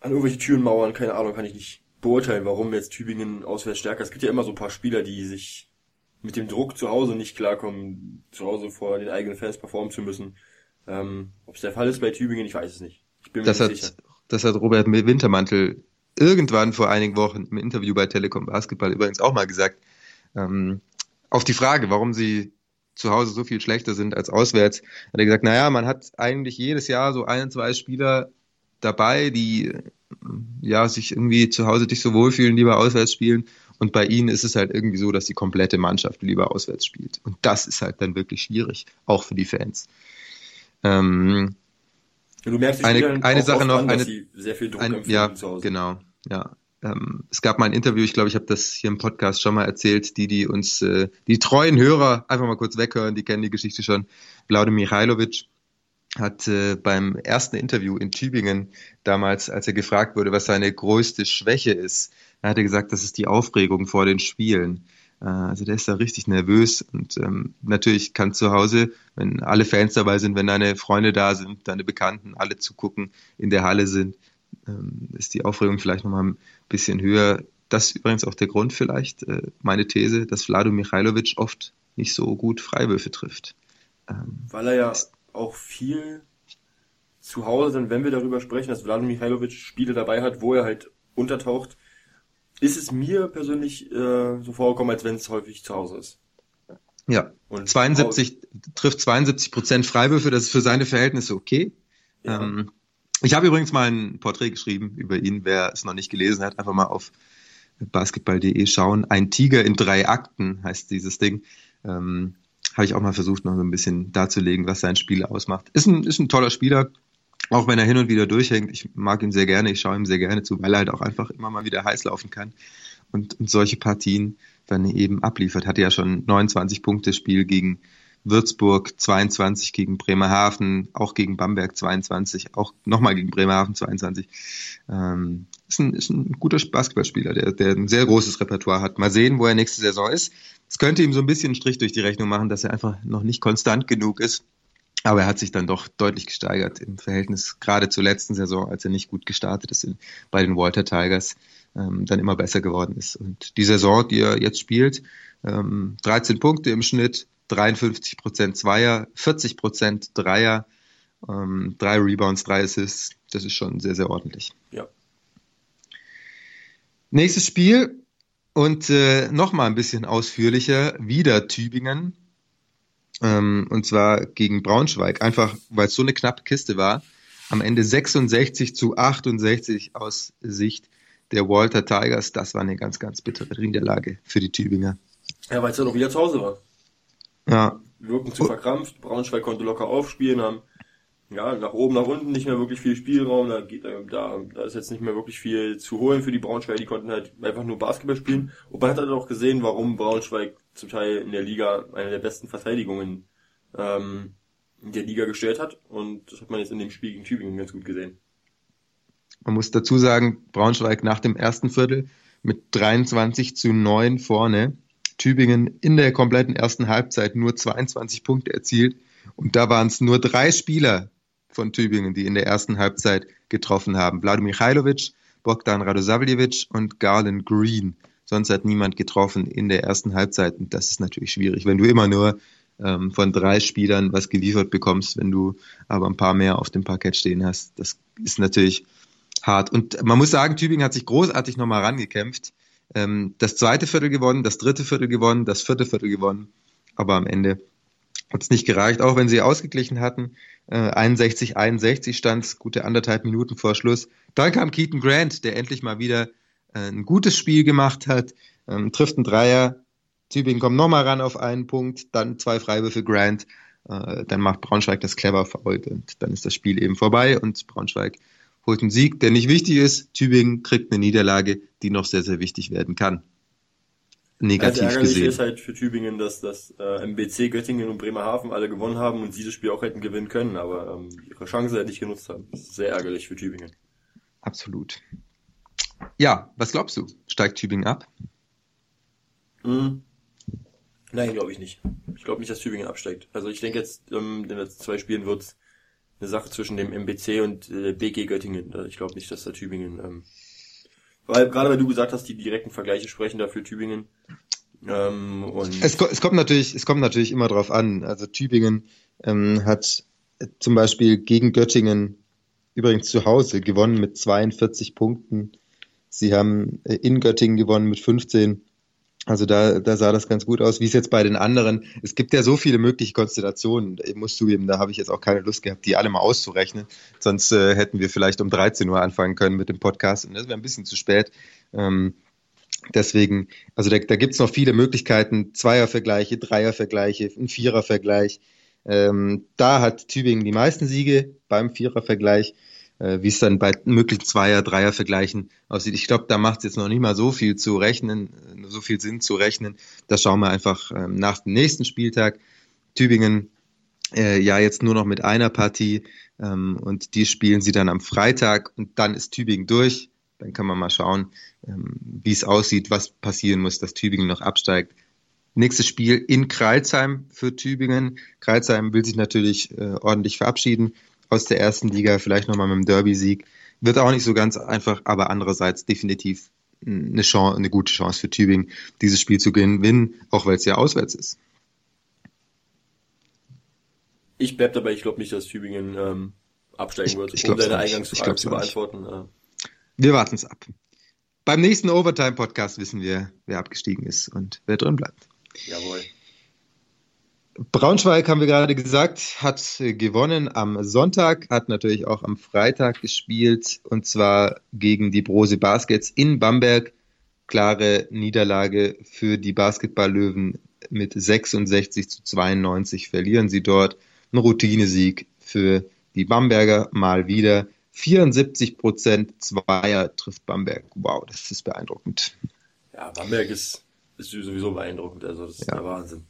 an irgendwelche Türen mauern. Keine Ahnung, kann ich nicht beurteilen, warum jetzt Tübingen auswärts stärker ist. Es gibt ja immer so ein paar Spieler, die sich mit dem Druck zu Hause nicht klarkommen, zu Hause vor den eigenen Fans performen zu müssen. Ähm, Ob es der Fall ist bei Tübingen, ich weiß es nicht. Ich bin mir das nicht hat, sicher. Das hat Robert Wintermantel irgendwann vor einigen Wochen im Interview bei Telekom Basketball übrigens auch mal gesagt. Ähm, auf die Frage, warum sie zu Hause so viel schlechter sind als auswärts, hat er gesagt, naja, man hat eigentlich jedes Jahr so ein, zwei Spieler dabei, die ja sich irgendwie zu Hause nicht so wohlfühlen, lieber auswärts spielen. Und bei ihnen ist es halt irgendwie so, dass die komplette Mannschaft lieber auswärts spielt. Und das ist halt dann wirklich schwierig, auch für die Fans. Ähm, du merkst, eine, eine Sache noch, an, eine, sehr viel Druck ein, ja, zu Hause. genau, ja. Ähm, es gab mal ein Interview, ich glaube, ich habe das hier im Podcast schon mal erzählt, die, die uns, äh, die treuen Hörer einfach mal kurz weghören, die kennen die Geschichte schon. Vlade Michailovic hat äh, beim ersten Interview in Tübingen damals, als er gefragt wurde, was seine größte Schwäche ist, er hatte gesagt, das ist die Aufregung vor den Spielen. Äh, also der ist da richtig nervös und ähm, natürlich kann zu Hause, wenn alle Fans dabei sind, wenn deine Freunde da sind, deine Bekannten, alle zugucken, in der Halle sind, ähm, ist die Aufregung vielleicht nochmal bisschen höher. Das ist übrigens auch der Grund vielleicht, äh, meine These, dass Vlado Michailovic oft nicht so gut Freiwürfe trifft. Ähm, Weil er ja auch viel zu Hause sind, wenn wir darüber sprechen, dass Vlado Michailovic Spiele dabei hat, wo er halt untertaucht, ist es mir persönlich äh, so vorgekommen, als wenn es häufig zu Hause ist. Ja, und 72 trifft 72 Prozent Freiwürfe, das ist für seine Verhältnisse okay. Ja. Ähm, ich habe übrigens mal ein Porträt geschrieben über ihn, wer es noch nicht gelesen hat, einfach mal auf basketball.de schauen. Ein Tiger in drei Akten heißt dieses Ding. Ähm, habe ich auch mal versucht, noch so ein bisschen darzulegen, was sein Spiel ausmacht. Ist ein, ist ein toller Spieler, auch wenn er hin und wieder durchhängt, ich mag ihn sehr gerne, ich schaue ihm sehr gerne zu, weil er halt auch einfach immer mal wieder heiß laufen kann und, und solche Partien dann eben abliefert. Hatte ja schon 29 Punkte Spiel gegen Würzburg, 22 gegen Bremerhaven, auch gegen Bamberg 22, auch nochmal gegen Bremerhaven 22. Ähm, ist, ein, ist ein guter Basketballspieler, der, der ein sehr großes Repertoire hat. Mal sehen, wo er nächste Saison ist. Es könnte ihm so ein bisschen einen Strich durch die Rechnung machen, dass er einfach noch nicht konstant genug ist aber er hat sich dann doch deutlich gesteigert im Verhältnis gerade zur letzten Saison, als er nicht gut gestartet ist in, bei den Walter Tigers, ähm, dann immer besser geworden ist. Und die Saison, die er jetzt spielt, ähm, 13 Punkte im Schnitt, 53 Prozent Zweier, 40 Prozent Dreier, ähm, drei Rebounds, drei Assists. Das ist schon sehr, sehr ordentlich. Ja. Nächstes Spiel und äh, nochmal ein bisschen ausführlicher. Wieder Tübingen ähm, und zwar gegen Braunschweig, einfach weil es so eine knappe Kiste war. Am Ende 66 zu 68 aus Sicht der Walter Tigers. Das war eine ganz, ganz bittere Niederlage für die Tübinger. Ja, weil es ja noch wieder zu Hause war. Ja. Wirken zu verkrampft. Braunschweig konnte locker aufspielen, haben ja, nach oben, nach unten nicht mehr wirklich viel Spielraum, da geht, da, da ist jetzt nicht mehr wirklich viel zu holen für die Braunschweig, die konnten halt einfach nur Basketball spielen. Und man hat halt auch gesehen, warum Braunschweig zum Teil in der Liga eine der besten Verteidigungen ähm, der Liga gestellt hat. Und das hat man jetzt in dem Spiel gegen Tübingen ganz gut gesehen. Man muss dazu sagen, Braunschweig nach dem ersten Viertel mit 23 zu 9 vorne. Tübingen in der kompletten ersten Halbzeit nur 22 Punkte erzielt. Und da waren es nur drei Spieler von Tübingen, die in der ersten Halbzeit getroffen haben. Vlado Michailovic, Bogdan Radosavljevic und Garland Green. Sonst hat niemand getroffen in der ersten Halbzeit. Und das ist natürlich schwierig, wenn du immer nur ähm, von drei Spielern was geliefert bekommst, wenn du aber ein paar mehr auf dem Parkett stehen hast. Das ist natürlich hart. Und man muss sagen, Tübingen hat sich großartig nochmal rangekämpft. Ähm, das zweite Viertel gewonnen, das dritte Viertel gewonnen, das vierte Viertel gewonnen. Aber am Ende hat es nicht gereicht, auch wenn sie ausgeglichen hatten. Äh, 61, 61 stand es, gute anderthalb Minuten vor Schluss. Dann kam Keaton Grant, der endlich mal wieder äh, ein gutes Spiel gemacht hat, ähm, trifft einen Dreier. Tübingen kommt nochmal ran auf einen Punkt, dann zwei Freiwürfe Grant. Äh, dann macht Braunschweig das clever fault und dann ist das Spiel eben vorbei und Braunschweig holt einen Sieg, der nicht wichtig ist. Tübingen kriegt eine Niederlage, die noch sehr, sehr wichtig werden kann. Negativ also gesehen. ist halt für Tübingen, dass das äh, MBC, Göttingen und Bremerhaven alle gewonnen haben und sie das Spiel auch hätten gewinnen können, aber ähm, ihre Chance hätte nicht genutzt haben. Sehr ärgerlich für Tübingen. Absolut. Ja, was glaubst du? Steigt Tübingen ab? Hm. Nein, glaube ich nicht. Ich glaube nicht, dass Tübingen absteigt. Also ich denke jetzt, ähm, in den letzten zwei Spielen wird's eine Sache zwischen dem MBC und äh, BG Göttingen. Ich glaube nicht, dass da Tübingen, ähm, weil gerade weil du gesagt hast, die direkten Vergleiche sprechen dafür Tübingen. Ähm, und es, es kommt natürlich, es kommt natürlich immer drauf an. Also Tübingen ähm, hat zum Beispiel gegen Göttingen übrigens zu Hause gewonnen mit 42 Punkten. Sie haben äh, in Göttingen gewonnen mit 15. Also da, da sah das ganz gut aus. Wie es jetzt bei den anderen, es gibt ja so viele mögliche Konstellationen. Ich muss zugeben, da habe ich jetzt auch keine Lust gehabt, die alle mal auszurechnen. Sonst äh, hätten wir vielleicht um 13 Uhr anfangen können mit dem Podcast und das wäre ein bisschen zu spät. Ähm, deswegen, also da, da gibt es noch viele Möglichkeiten. Zweiervergleiche, Dreiervergleiche, ein Vierervergleich. Ähm, da hat Tübingen die meisten Siege beim Vierervergleich wie es dann bei möglichen Zweier-, Dreier-Vergleichen aussieht. Ich glaube, da macht es jetzt noch nicht mal so viel zu rechnen, äh, so viel Sinn zu rechnen. Das schauen wir einfach ähm, nach dem nächsten Spieltag. Tübingen äh, ja jetzt nur noch mit einer Partie ähm, und die spielen sie dann am Freitag und dann ist Tübingen durch. Dann kann man mal schauen, ähm, wie es aussieht, was passieren muss, dass Tübingen noch absteigt. Nächstes Spiel in Kreilsheim für Tübingen. Kreilsheim will sich natürlich äh, ordentlich verabschieden aus der ersten Liga, vielleicht nochmal mit dem Derby-Sieg. Wird auch nicht so ganz einfach, aber andererseits definitiv eine, Chance, eine gute Chance für Tübingen, dieses Spiel zu gewinnen, auch weil es ja auswärts ist. Ich bleib dabei, ich glaube nicht, dass Tübingen ähm, absteigen wird, um deine Eingangsfrage zu beantworten. Äh. Wir warten es ab. Beim nächsten Overtime-Podcast wissen wir, wer abgestiegen ist und wer drin bleibt. Jawohl. Braunschweig, haben wir gerade gesagt, hat gewonnen am Sonntag, hat natürlich auch am Freitag gespielt und zwar gegen die Brose Baskets in Bamberg. Klare Niederlage für die Basketballlöwen mit 66 zu 92 verlieren sie dort. Ein Routinesieg für die Bamberger mal wieder. 74 Prozent Zweier trifft Bamberg. Wow, das ist beeindruckend. Ja, Bamberg ist, ist sowieso beeindruckend. Also das ist ja. der Wahnsinn.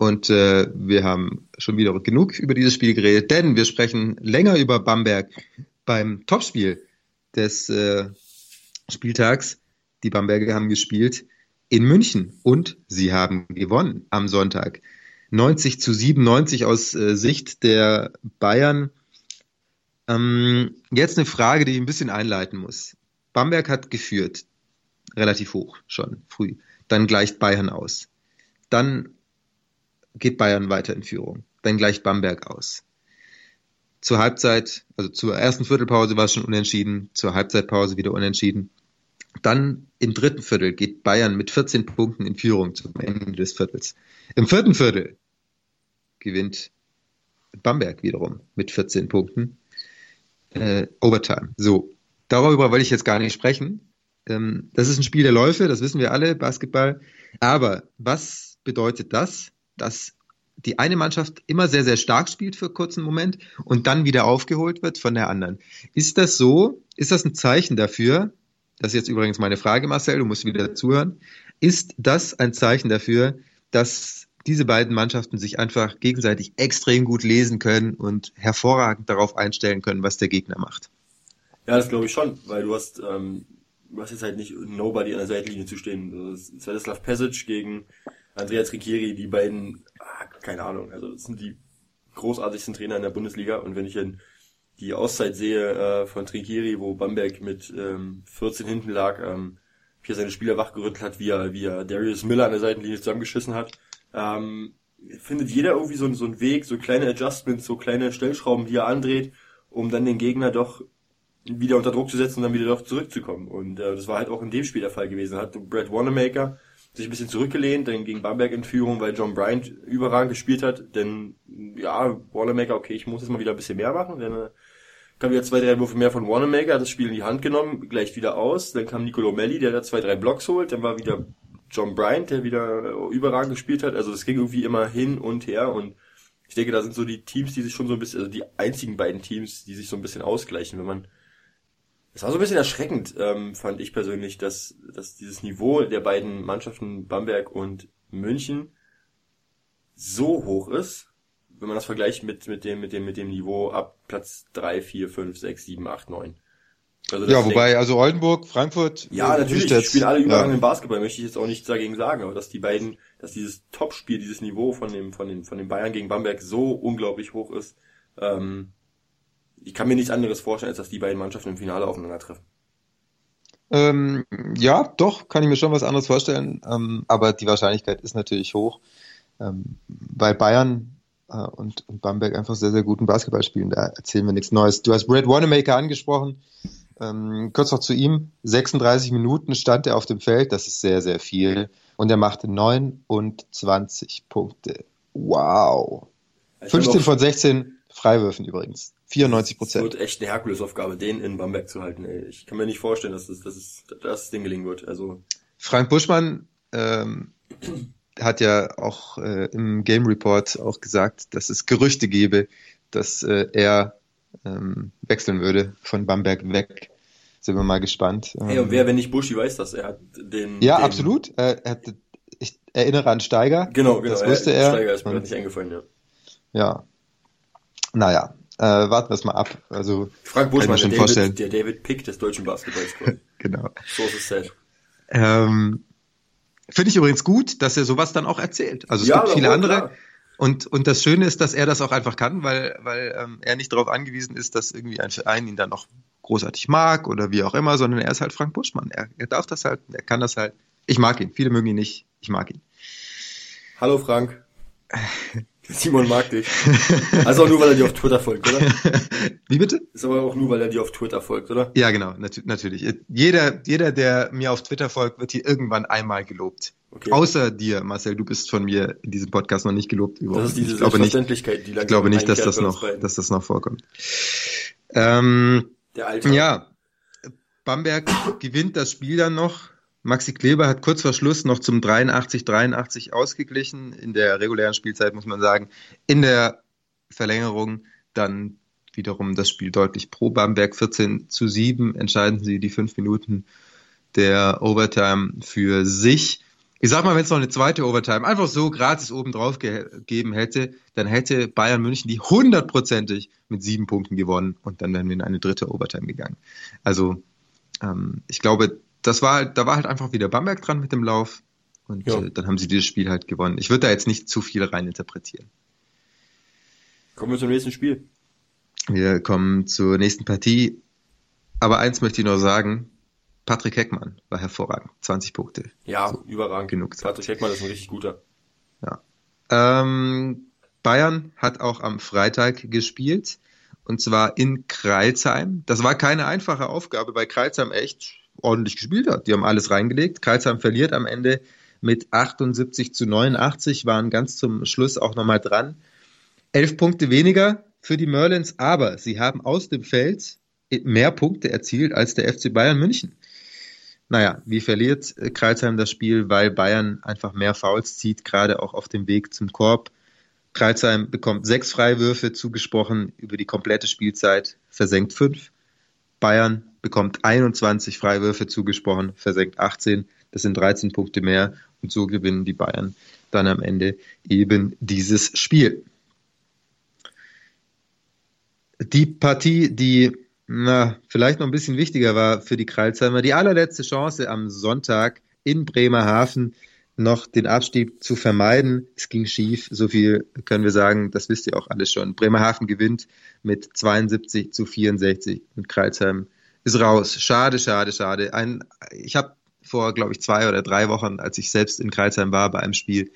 Und äh, wir haben schon wieder genug über dieses Spiel geredet, denn wir sprechen länger über Bamberg beim Topspiel des äh, Spieltags. Die Bamberger haben gespielt in München und sie haben gewonnen am Sonntag. 90 zu 97 aus äh, Sicht der Bayern. Ähm, jetzt eine Frage, die ich ein bisschen einleiten muss. Bamberg hat geführt, relativ hoch schon früh. Dann gleicht Bayern aus. Dann geht Bayern weiter in Führung. Dann gleicht Bamberg aus. Zur Halbzeit, also zur ersten Viertelpause war es schon unentschieden, zur Halbzeitpause wieder unentschieden. Dann im dritten Viertel geht Bayern mit 14 Punkten in Führung zum Ende des Viertels. Im vierten Viertel gewinnt Bamberg wiederum mit 14 Punkten. Äh, Overtime. So, darüber wollte ich jetzt gar nicht sprechen. Ähm, das ist ein Spiel der Läufe, das wissen wir alle, Basketball. Aber was bedeutet das dass die eine Mannschaft immer sehr, sehr stark spielt für einen kurzen Moment und dann wieder aufgeholt wird von der anderen. Ist das so? Ist das ein Zeichen dafür? Das ist jetzt übrigens meine Frage, Marcel, du musst wieder zuhören. Ist das ein Zeichen dafür, dass diese beiden Mannschaften sich einfach gegenseitig extrem gut lesen können und hervorragend darauf einstellen können, was der Gegner macht. Ja, das glaube ich schon, weil du hast, ähm, du hast jetzt halt nicht Nobody an der Seitenlinie zu stehen. Svetislav Pesic gegen Andrea Tricchieri, die beiden, ah, keine Ahnung, also das sind die großartigsten Trainer in der Bundesliga und wenn ich dann die Auszeit sehe äh, von Trinkieri, wo Bamberg mit ähm, 14 hinten lag, ähm, wie er seine Spieler wachgerüttelt hat, wie er, wie er Darius Miller an der Seitenlinie zusammengeschissen hat, ähm, findet jeder irgendwie so, so einen Weg, so kleine Adjustments, so kleine Stellschrauben, die er andreht, um dann den Gegner doch wieder unter Druck zu setzen und dann wieder doch zurückzukommen. Und äh, das war halt auch in dem Spiel der Fall gewesen. Hat Brad Wanamaker sich ein bisschen zurückgelehnt, dann ging Bamberg in Führung, weil John Bryant überragend gespielt hat. Denn ja, Wanamaker, okay, ich muss jetzt mal wieder ein bisschen mehr machen, denn äh, kam wieder zwei, drei Würfe mehr von Wanamaker, hat das Spiel in die Hand genommen, gleicht wieder aus. Dann kam Nicolo Melli, der da zwei, drei Blocks holt. Dann war wieder John Bryant, der wieder äh, überragend gespielt hat. Also es ging irgendwie immer hin und her und ich denke, da sind so die Teams, die sich schon so ein bisschen, also die einzigen beiden Teams, die sich so ein bisschen ausgleichen, wenn man es war so ein bisschen erschreckend, ähm, fand ich persönlich, dass, dass dieses Niveau der beiden Mannschaften Bamberg und München so hoch ist, wenn man das vergleicht mit, mit dem, mit dem, mit dem Niveau ab Platz 3, 4, 5, 6, 7, 8, 9. Also ja, wobei, denke, also Oldenburg, Frankfurt. Ja, natürlich, die spielen alle überragend ja. Basketball, möchte ich jetzt auch nichts dagegen sagen, aber dass die beiden, dass dieses Topspiel, dieses Niveau von dem, von den, von den Bayern gegen Bamberg so unglaublich hoch ist, ähm, ich kann mir nichts anderes vorstellen, als dass die beiden Mannschaften im Finale aufeinandertreffen. Ähm, ja, doch, kann ich mir schon was anderes vorstellen, ähm, aber die Wahrscheinlichkeit ist natürlich hoch, ähm, weil Bayern äh, und, und Bamberg einfach sehr, sehr guten Basketball spielen. Da erzählen wir nichts Neues. Du hast Brad Wanamaker angesprochen. Ähm, kurz noch zu ihm. 36 Minuten stand er auf dem Feld. Das ist sehr, sehr viel. Und er machte 29 Punkte. Wow. 15 von 16 Freiwürfen übrigens. 94 Prozent. Es wird echt eine Herkulesaufgabe, den in Bamberg zu halten. Ey. Ich kann mir nicht vorstellen, dass das, dass es, dass das Ding gelingen wird. Also Frank Buschmann ähm, hat ja auch äh, im Game Report auch gesagt, dass es Gerüchte gäbe, dass äh, er ähm, wechseln würde von Bamberg weg. Sind wir mal gespannt. Hey, und wer, wenn nicht Buschi, weiß das? Er hat den. Ja, den absolut. Er, er hat, ich erinnere an Steiger. Genau, genau. Das wusste er. Steiger ist mir und, nicht eingefallen, ja. Ja. Naja, äh, warten wir es mal ab. Also, Frank Buschmann, der, vorstellen. David, der David Pick des deutschen Basketballs. genau. So ist es sad. Ähm, Finde ich übrigens gut, dass er sowas dann auch erzählt. Also es ja, gibt viele andere. Klar. Und, und das Schöne ist, dass er das auch einfach kann, weil, weil ähm, er nicht darauf angewiesen ist, dass irgendwie ein Verein ihn dann noch großartig mag oder wie auch immer, sondern er ist halt Frank Buschmann. Er, er darf das halt, er kann das halt. Ich mag ihn. Viele mögen ihn nicht. Ich mag ihn. Hallo Frank. Simon mag dich. Also auch nur, weil er dir auf Twitter folgt, oder? Wie bitte? Ist aber auch nur, weil er dir auf Twitter folgt, oder? Ja, genau, nat natürlich. Jeder, jeder, der mir auf Twitter folgt, wird hier irgendwann einmal gelobt. Okay. Außer dir, Marcel, du bist von mir in diesem Podcast noch nicht gelobt. Überhaupt. Das ist diese ich glaube nicht, die Ich glaube nicht, dass das noch, dass das noch vorkommt. Ähm, der Alte. Ja, Bamberg gewinnt das Spiel dann noch Maxi Kleber hat kurz vor Schluss noch zum 83-83 ausgeglichen. In der regulären Spielzeit muss man sagen. In der Verlängerung dann wiederum das Spiel deutlich pro Bamberg. 14 zu 7 entscheiden sie die fünf Minuten der Overtime für sich. Ich sag mal, wenn es noch eine zweite Overtime einfach so gratis oben drauf gegeben hätte, dann hätte Bayern München die hundertprozentig mit sieben Punkten gewonnen und dann wären wir in eine dritte Overtime gegangen. Also ähm, ich glaube, das war halt, da war halt einfach wieder Bamberg dran mit dem Lauf. Und ja. äh, dann haben sie dieses Spiel halt gewonnen. Ich würde da jetzt nicht zu viel rein interpretieren. Kommen wir zum nächsten Spiel. Wir kommen zur nächsten Partie. Aber eins möchte ich noch sagen. Patrick Heckmann war hervorragend. 20 Punkte. Ja, so, überragend. Genug. Patrick Heckmann ist ein richtig guter. Ja. Ähm, Bayern hat auch am Freitag gespielt. Und zwar in Kreilsheim. Das war keine einfache Aufgabe, weil Kreilsheim echt ordentlich gespielt hat. Die haben alles reingelegt. Kreuzheim verliert am Ende mit 78 zu 89, waren ganz zum Schluss auch nochmal dran. Elf Punkte weniger für die Merlins, aber sie haben aus dem Feld mehr Punkte erzielt als der FC Bayern München. Naja, wie verliert Kreuzheim das Spiel, weil Bayern einfach mehr Fouls zieht, gerade auch auf dem Weg zum Korb. Kreuzheim bekommt sechs Freiwürfe zugesprochen über die komplette Spielzeit, versenkt fünf. Bayern bekommt 21 Freiwürfe zugesprochen, versenkt 18. Das sind 13 Punkte mehr. Und so gewinnen die Bayern dann am Ende eben dieses Spiel. Die Partie, die na, vielleicht noch ein bisschen wichtiger war für die Kreilsheimer, die allerletzte Chance am Sonntag in Bremerhaven noch den Abstieg zu vermeiden. Es ging schief, so viel können wir sagen, das wisst ihr auch alles schon. Bremerhaven gewinnt mit 72 zu 64 und Kreilsheim ist raus. Schade, schade, schade. Ein, ich habe vor, glaube ich, zwei oder drei Wochen, als ich selbst in Kreilsheim war bei einem Spiel,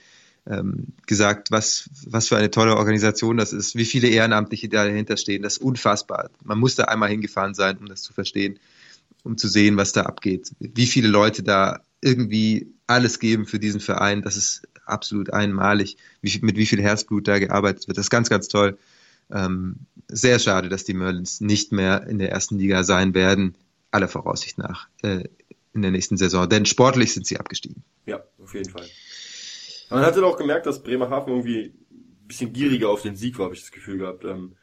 ähm, gesagt, was, was für eine tolle Organisation das ist, wie viele Ehrenamtliche da dahinter stehen. Das ist unfassbar. Man muss da einmal hingefahren sein, um das zu verstehen, um zu sehen, was da abgeht. Wie viele Leute da irgendwie alles geben für diesen Verein. Das ist absolut einmalig, wie, mit wie viel Herzblut da gearbeitet wird. Das ist ganz, ganz toll. Ähm, sehr schade, dass die Merlins nicht mehr in der ersten Liga sein werden, aller Voraussicht nach, äh, in der nächsten Saison. Denn sportlich sind sie abgestiegen. Ja, auf jeden Fall. Man hatte auch gemerkt, dass Bremerhaven irgendwie ein bisschen gieriger auf den Sieg war, habe ich das Gefühl gehabt. Ähm,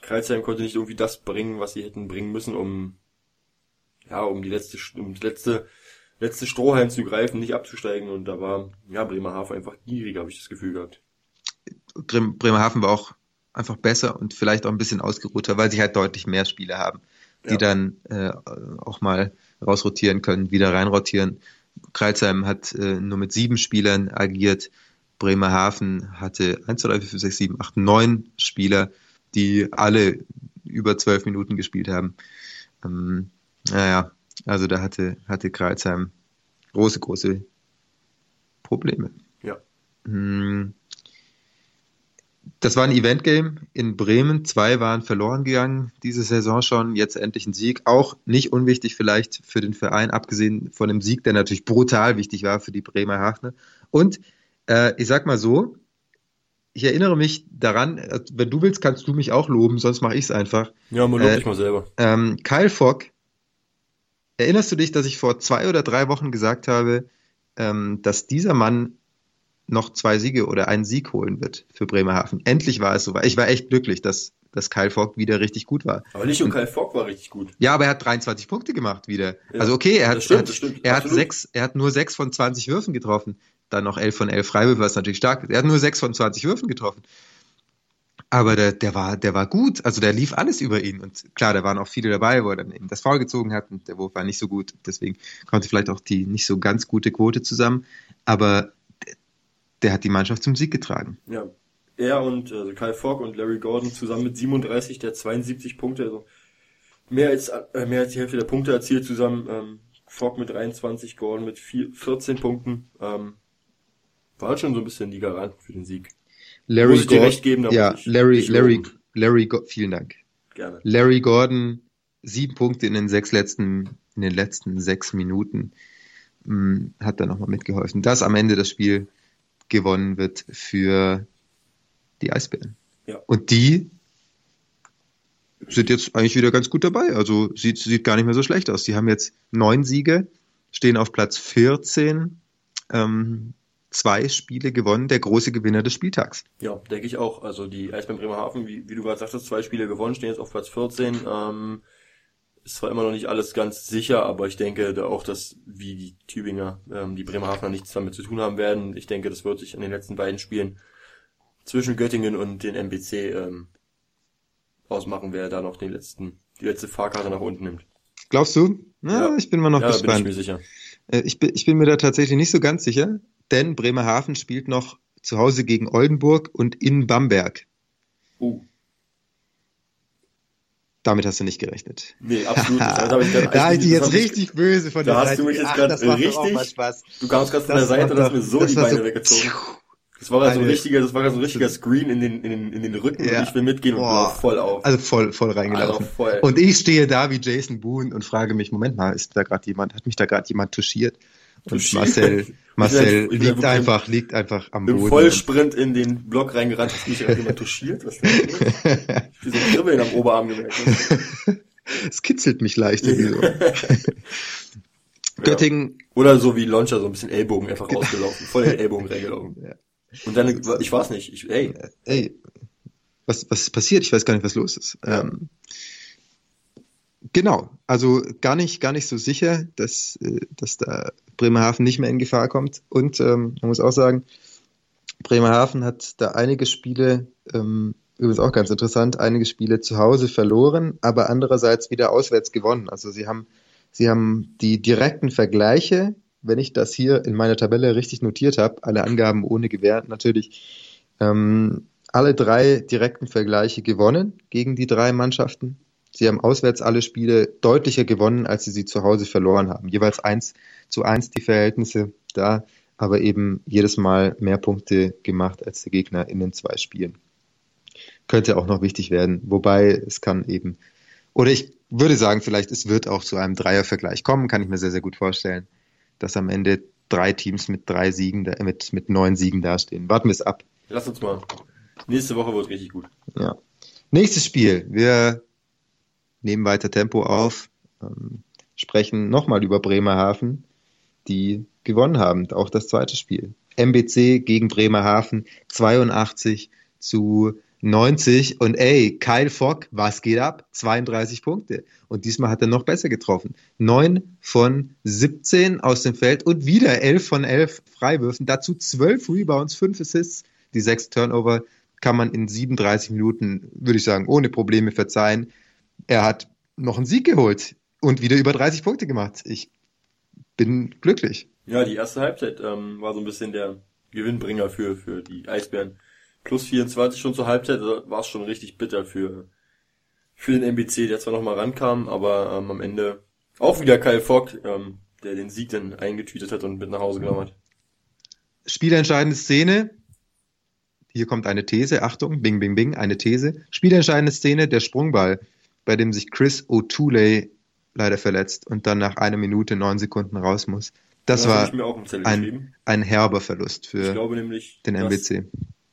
Kreuzheim konnte nicht irgendwie das bringen, was sie hätten bringen müssen, um ja, um die letzte, um die letzte letzte Strohhalm zu greifen, nicht abzusteigen. Und da war ja Bremerhaven einfach gieriger, habe ich das Gefühl gehabt. Bremerhaven war auch einfach besser und vielleicht auch ein bisschen ausgeruhter, weil sie halt deutlich mehr Spiele haben, die ja. dann äh, auch mal rausrotieren können, wieder reinrotieren. Kreilsheim hat äh, nur mit sieben Spielern agiert. Bremerhaven hatte 1, 2, 3, 4, 5, 6, 7, 8, 9 Spieler, die alle über zwölf Minuten gespielt haben. Ähm, naja, also da hatte, hatte Kreuzheim große, große Probleme. Ja. Hm. Das war ein Event-Game in Bremen. Zwei waren verloren gegangen diese Saison schon. Jetzt endlich ein Sieg. Auch nicht unwichtig vielleicht für den Verein, abgesehen von dem Sieg, der natürlich brutal wichtig war für die Bremer Hafner. Und äh, ich sag mal so, ich erinnere mich daran, äh, wenn du willst, kannst du mich auch loben, sonst mache ich es einfach. Ja, mal lob äh, dich mal selber. Ähm, Kyle Fogg Erinnerst du dich, dass ich vor zwei oder drei Wochen gesagt habe, ähm, dass dieser Mann noch zwei Siege oder einen Sieg holen wird für Bremerhaven? Endlich war es so. Ich war echt glücklich, dass, dass Kyle Fogg wieder richtig gut war. Aber nicht nur Kyle Fogg war richtig gut. Ja, aber er hat 23 Punkte gemacht wieder. Ja, also okay, er hat, stimmt, hat er hat sechs, er hat nur sechs von 20 Würfen getroffen. Dann noch elf von elf Freiwürfe, was natürlich stark ist. Er hat nur sechs von 20 Würfen getroffen. Aber der, der war, der war gut. Also der lief alles über ihn. Und klar, da waren auch viele dabei, wo er dann eben das Foul gezogen hat und der Wurf war nicht so gut. Deswegen konnte vielleicht auch die nicht so ganz gute Quote zusammen. Aber der, der hat die Mannschaft zum Sieg getragen. Ja. Er und also Kyle Fogg und Larry Gordon zusammen mit 37, der 72 Punkte, also mehr als äh, mehr als die Hälfte der Punkte erzielt zusammen. Ähm, Fogg mit 23, Gordon mit vier, 14 Punkten. Ähm, war halt schon so ein bisschen die Garant für den Sieg. Larry Muss ich dir recht geben, ja, Larry, Larry, Larry, vielen Dank. Gerne. Larry Gordon, sieben Punkte in den sechs letzten, in den letzten sechs Minuten, mh, hm, hat da nochmal mitgeholfen, dass am Ende das Spiel gewonnen wird für die Eisbären. Ja. Und die sind jetzt eigentlich wieder ganz gut dabei. Also sieht, sieht gar nicht mehr so schlecht aus. Die haben jetzt neun Siege, stehen auf Platz 14. Ähm, zwei Spiele gewonnen, der große Gewinner des Spieltags. Ja, denke ich auch. Also die Eisbären Bremerhaven, wie, wie du gerade sagtest, zwei Spiele gewonnen, stehen jetzt auf Platz 14. Ähm, ist zwar immer noch nicht alles ganz sicher, aber ich denke da auch, dass wie die Tübinger, ähm, die Bremerhavener nichts damit zu tun haben werden. Ich denke, das wird sich an den letzten beiden Spielen zwischen Göttingen und den MBC ähm, ausmachen, wer da noch den letzten, die letzte Fahrkarte nach unten nimmt. Glaubst du? Ja, ja. ich bin mal noch ja, gespannt. Bin ich mir sicher. Äh, ich bin, ich bin mir da tatsächlich nicht so ganz sicher denn Bremerhaven spielt noch zu Hause gegen Oldenburg und in Bamberg. Uh. Damit hast du nicht gerechnet. Nee, absolut nicht. Da habe ich, da ich jetzt richtig ich, böse von der Da hast du mich jetzt gerade richtig. Du kamst gerade von der Seite und hast mir so die Beine so, weggezogen. Das war gerade so ein richtiger, das war so ein richtiger Screen in den, in den, in den Rücken ja. und ich will mitgehen Boah. und voll auf. Also voll, voll reingelaufen. Also voll. Und ich stehe da wie Jason Boone und frage mich, Moment mal, ist da gerade jemand, hat mich da gerade jemand touchiert? Und Marcel, Marcel ich liegt einfach, liegt einfach am Boden. Im Vollsprint in den Block reingerannt, hat mich jemand touchiert. Was denn? Ich bin so ein Kribbeln am Oberarm gemerkt. Es kitzelt mich leicht irgendwie so. Göttingen. Ja. Oder so wie Launcher, so ein bisschen Ellbogen einfach rausgelaufen, voll den Ellbogen reingelaufen. Ja. Und dann, ich weiß nicht, ich, ey. Ey, was, was passiert? Ich weiß gar nicht, was los ist. Ja. Ähm, Genau, also gar nicht, gar nicht so sicher, dass, äh, dass da Bremerhaven nicht mehr in Gefahr kommt. Und ähm, man muss auch sagen, Bremerhaven hat da einige Spiele, ähm, übrigens auch ganz interessant, einige Spiele zu Hause verloren, aber andererseits wieder auswärts gewonnen. Also sie haben, sie haben die direkten Vergleiche, wenn ich das hier in meiner Tabelle richtig notiert habe, alle Angaben ohne Gewähr natürlich, ähm, alle drei direkten Vergleiche gewonnen gegen die drei Mannschaften. Sie haben auswärts alle Spiele deutlicher gewonnen, als sie sie zu Hause verloren haben. Jeweils eins zu eins die Verhältnisse da, aber eben jedes Mal mehr Punkte gemacht als der Gegner in den zwei Spielen. Könnte auch noch wichtig werden, wobei es kann eben, oder ich würde sagen, vielleicht es wird auch zu einem Dreiervergleich kommen, kann ich mir sehr, sehr gut vorstellen, dass am Ende drei Teams mit drei Siegen, mit, mit neun Siegen dastehen. Warten wir es ab. Lass uns mal. Nächste Woche wird richtig gut. Ja. Nächstes Spiel. Wir nehmen weiter Tempo auf, ähm, sprechen nochmal über Bremerhaven, die gewonnen haben, auch das zweite Spiel. MBC gegen Bremerhaven 82 zu 90 und ey, Kyle Fogg, was geht ab? 32 Punkte. Und diesmal hat er noch besser getroffen. 9 von 17 aus dem Feld und wieder 11 von 11 Freiwürfen. Dazu 12 Rebounds, 5 Assists. Die 6 Turnover kann man in 37 Minuten, würde ich sagen, ohne Probleme verzeihen er hat noch einen Sieg geholt und wieder über 30 Punkte gemacht. Ich bin glücklich. Ja, die erste Halbzeit ähm, war so ein bisschen der Gewinnbringer für, für die Eisbären. Plus 24 schon zur Halbzeit, also war es schon richtig bitter für, für den MBC, der zwar nochmal rankam, aber ähm, am Ende auch wieder Kyle Fogg, ähm, der den Sieg dann eingetütet hat und mit nach Hause genommen hat. Spielentscheidende Szene. Hier kommt eine These. Achtung, bing, bing, bing, eine These. Spielentscheidende Szene, der Sprungball bei dem sich Chris O'Toole leider verletzt und dann nach einer Minute neun Sekunden raus muss. Das, das war ein, ein herber Verlust für nämlich, den MBC.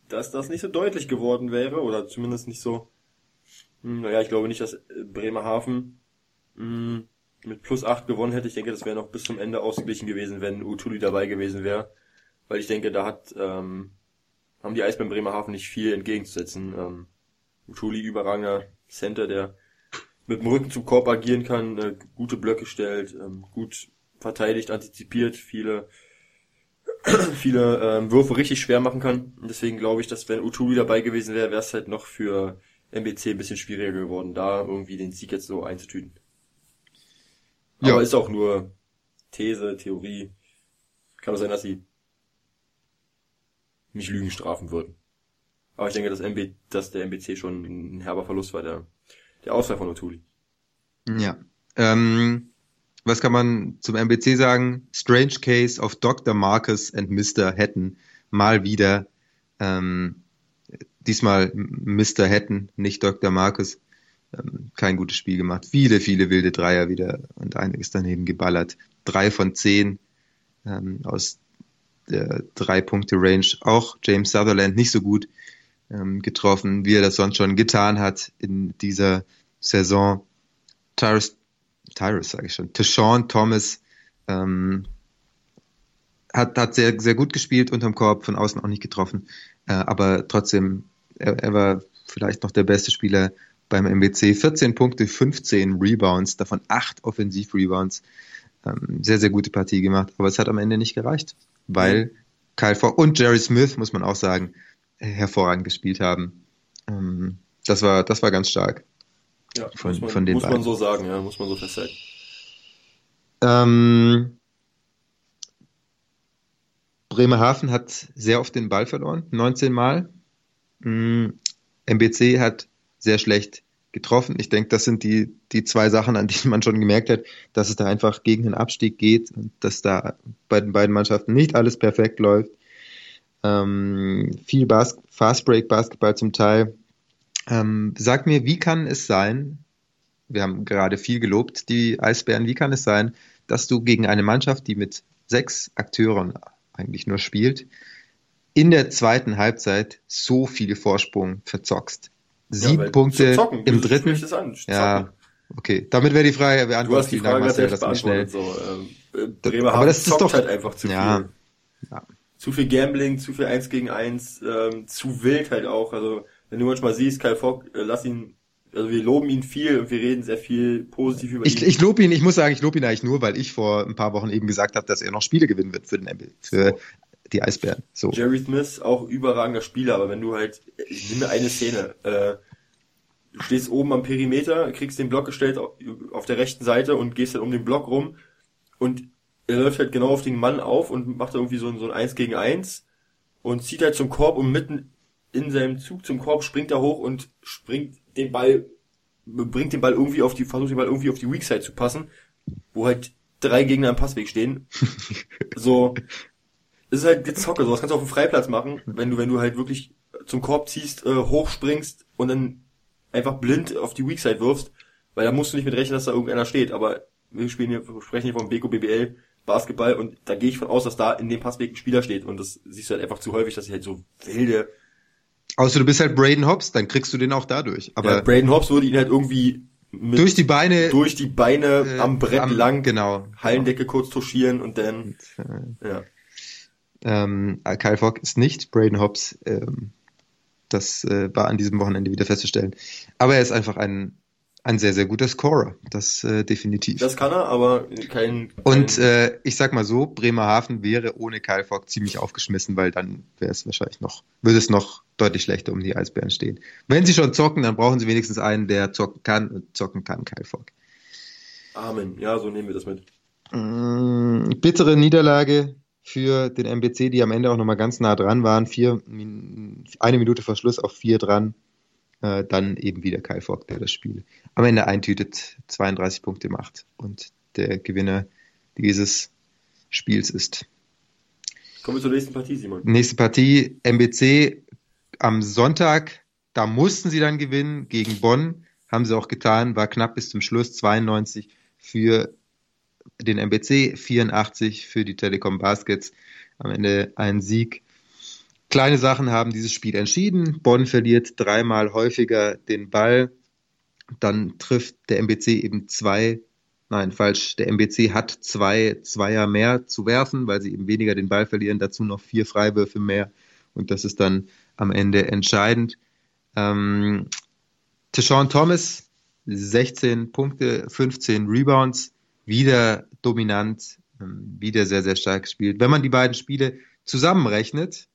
Dass, dass das nicht so deutlich geworden wäre oder zumindest nicht so. Hm, naja, ich glaube nicht, dass Bremerhaven mh, hm, mit plus acht gewonnen hätte. Ich denke, das wäre noch bis zum Ende ausgeglichen gewesen, wenn Utuli dabei gewesen wäre. Weil ich denke, da hat ähm, haben die Eisbären Bremerhaven nicht viel entgegenzusetzen. Ähm, Utuli überragender Center, der mit dem Rücken zum Korb agieren kann, äh, gute Blöcke stellt, ähm, gut verteidigt, antizipiert, viele viele ähm, Würfe richtig schwer machen kann. Und deswegen glaube ich, dass wenn Utuli dabei gewesen wäre, wäre es halt noch für MBC ein bisschen schwieriger geworden, da irgendwie den Sieg jetzt so einzutüten. Ja. Aber ist auch nur These, Theorie. Kann auch sein, dass sie mich Lügen strafen würden. Aber ich denke, dass, MB, dass der MBC schon ein herber Verlust war, der der Ausfall von Otuli. Ja. Ähm, was kann man zum MBC sagen? Strange Case of Dr. Marcus and Mr. Hatton. Mal wieder. Ähm, diesmal Mr. Hatton, nicht Dr. Marcus. Ähm, kein gutes Spiel gemacht. Viele, viele wilde Dreier wieder und einiges daneben geballert. Drei von zehn ähm, aus der Drei-Punkte-Range. Auch James Sutherland nicht so gut ähm, getroffen, wie er das sonst schon getan hat in dieser Saison. Tyrus, Tyrus sage ich schon, Tashawn Thomas ähm, hat, hat sehr, sehr gut gespielt unterm Korb, von außen auch nicht getroffen, äh, aber trotzdem, er, er war vielleicht noch der beste Spieler beim MBC. 14 Punkte, 15 Rebounds, davon 8 Offensiv-Rebounds. Ähm, sehr, sehr gute Partie gemacht, aber es hat am Ende nicht gereicht, weil Kyle Fogg und Jerry Smith, muss man auch sagen, hervorragend gespielt haben. Ähm, das war, das war ganz stark. Ja, von, muss man, von den muss beiden. man so sagen, ja, muss man so festhalten. Ähm, Bremerhaven hat sehr oft den Ball verloren, 19 Mal. MBC hat sehr schlecht getroffen. Ich denke, das sind die, die zwei Sachen, an denen man schon gemerkt hat, dass es da einfach gegen den Abstieg geht und dass da bei den beiden Mannschaften nicht alles perfekt läuft ähm, viel Bas Fast Break Basketball zum Teil. Ähm, sag mir, wie kann es sein, wir haben gerade viel gelobt, die Eisbären, wie kann es sein, dass du gegen eine Mannschaft, die mit sechs Akteuren eigentlich nur spielt, in der zweiten Halbzeit so viel Vorsprung verzockst? Sieben ja, Punkte zocken, im dritten. Ja, okay. Damit wäre die Frage beantwortet. Du hast die Frage Marcel, das schnell. So, ähm, Bremer aber das ist doch halt einfach zu ja, viel. Ja zu viel Gambling, zu viel Eins gegen Eins, ähm, zu wild halt auch. Also wenn du manchmal siehst, Kyle Fogg, äh, lass ihn also wir loben ihn viel und wir reden sehr viel positiv über ich, ihn. Ich lobe ihn, ich muss sagen, ich lobe ihn eigentlich nur, weil ich vor ein paar Wochen eben gesagt habe, dass er noch Spiele gewinnen wird für den MB, für die Eisbären. So. Jerry Smith, auch überragender Spieler, aber wenn du halt, nimm mir eine Szene, äh, du stehst oben am Perimeter, kriegst den Block gestellt auf der rechten Seite und gehst dann um den Block rum und er läuft halt genau auf den Mann auf und macht irgendwie so ein, so ein 1 gegen 1 und zieht halt zum Korb und mitten in seinem Zug zum Korb springt er hoch und springt den Ball, bringt den Ball irgendwie auf die, versucht den Ball irgendwie auf die Weak Side zu passen, wo halt drei Gegner im Passweg stehen. so, es ist halt Gezocke, sowas kannst du auf dem Freiplatz machen, wenn du, wenn du halt wirklich zum Korb ziehst, äh, hochspringst und dann einfach blind auf die Weak Side wirfst, weil da musst du nicht mit rechnen, dass da irgendeiner steht, aber wir spielen hier, sprechen hier vom Beko BBL Basketball und da gehe ich von aus, dass da in dem Passweg ein Spieler steht und das siehst du halt einfach zu häufig, dass sie halt so wilde Außer du bist halt Braden Hobbs, dann kriegst du den auch dadurch. Aber ja, Braden Hobbs würde ihn halt irgendwie durch die Beine durch die Beine äh, am Brett am, lang genau Hallendecke kurz touchieren und dann und, äh, ja. Ähm, Kyle Fogg ist nicht Braden Hobbs. Ähm, das äh, war an diesem Wochenende wieder festzustellen. Aber er ist einfach ein ein sehr, sehr guter Scorer. Das äh, definitiv. Das kann er, aber kein. kein Und äh, ich sag mal so, Bremerhaven wäre ohne Kyle Fogg ziemlich aufgeschmissen, weil dann wäre es wahrscheinlich noch, würde es noch deutlich schlechter um die Eisbären stehen. Wenn sie schon zocken, dann brauchen sie wenigstens einen, der zocken kann und zocken kann, Kyle Fogg. Amen. Ja, so nehmen wir das mit. Mm, bittere Niederlage für den MBC, die am Ende auch nochmal ganz nah dran waren. Vier, eine Minute vor Schluss auf vier dran äh, dann eben wieder Kai Fogg, der das Spiel am Ende eintütet, 32 Punkte macht und der Gewinner dieses Spiels ist. Kommen wir zur nächsten Partie, Simon. Nächste Partie, MBC am Sonntag, da mussten sie dann gewinnen gegen Bonn, haben sie auch getan, war knapp bis zum Schluss 92 für den MBC, 84 für die Telekom Baskets. Am Ende ein Sieg Kleine Sachen haben dieses Spiel entschieden. Bonn verliert dreimal häufiger den Ball. Dann trifft der MBC eben zwei, nein, falsch, der MBC hat zwei Zweier mehr zu werfen, weil sie eben weniger den Ball verlieren, dazu noch vier Freiwürfe mehr. Und das ist dann am Ende entscheidend. Ähm, Tishawn Thomas, 16 Punkte, 15 Rebounds, wieder dominant, ähm, wieder sehr, sehr stark gespielt. Wenn man die beiden Spiele zusammenrechnet,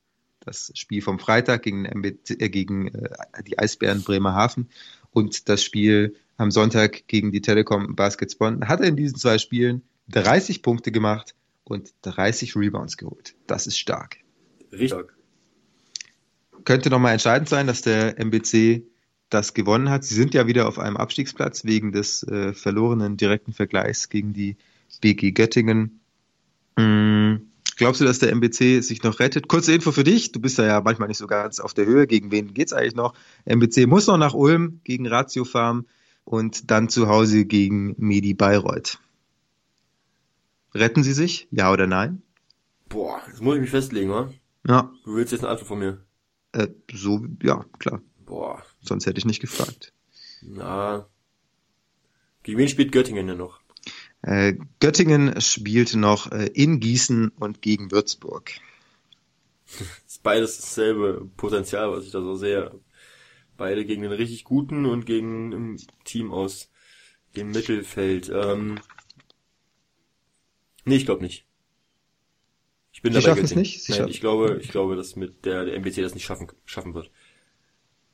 das Spiel vom Freitag gegen, MBT, äh, gegen äh, die Eisbären Bremerhaven und das Spiel am Sonntag gegen die Telekom Baskets Bonn, hat er in diesen zwei Spielen 30 Punkte gemacht und 30 Rebounds geholt. Das ist stark. Richtig. Könnte nochmal entscheidend sein, dass der MBC das gewonnen hat. Sie sind ja wieder auf einem Abstiegsplatz wegen des äh, verlorenen direkten Vergleichs gegen die BG Göttingen. Mm, Glaubst du, dass der MBC sich noch rettet? Kurze Info für dich. Du bist ja, ja manchmal nicht so ganz auf der Höhe. Gegen wen geht's eigentlich noch? MBC muss noch nach Ulm gegen Ratio Farm und dann zu Hause gegen Medi Bayreuth. Retten sie sich? Ja oder nein? Boah, jetzt muss ich mich festlegen, oder? Ja. Du willst jetzt eine Antwort von mir? Äh, so, ja, klar. Boah. Sonst hätte ich nicht gefragt. Na. Gegen wen spielt Göttingen denn noch? Äh, Göttingen spielt noch äh, in Gießen und gegen Würzburg. Das ist beides dasselbe Potenzial, was ich da so sehe. Beide gegen den richtig guten und gegen ein Team aus dem Mittelfeld. Ähm, nee, ich glaube nicht. Ich bin Sie dabei schaffen es nicht? Sie Nein, ich glaube, ich glaube, dass mit der, der MBC das nicht schaffen, schaffen wird.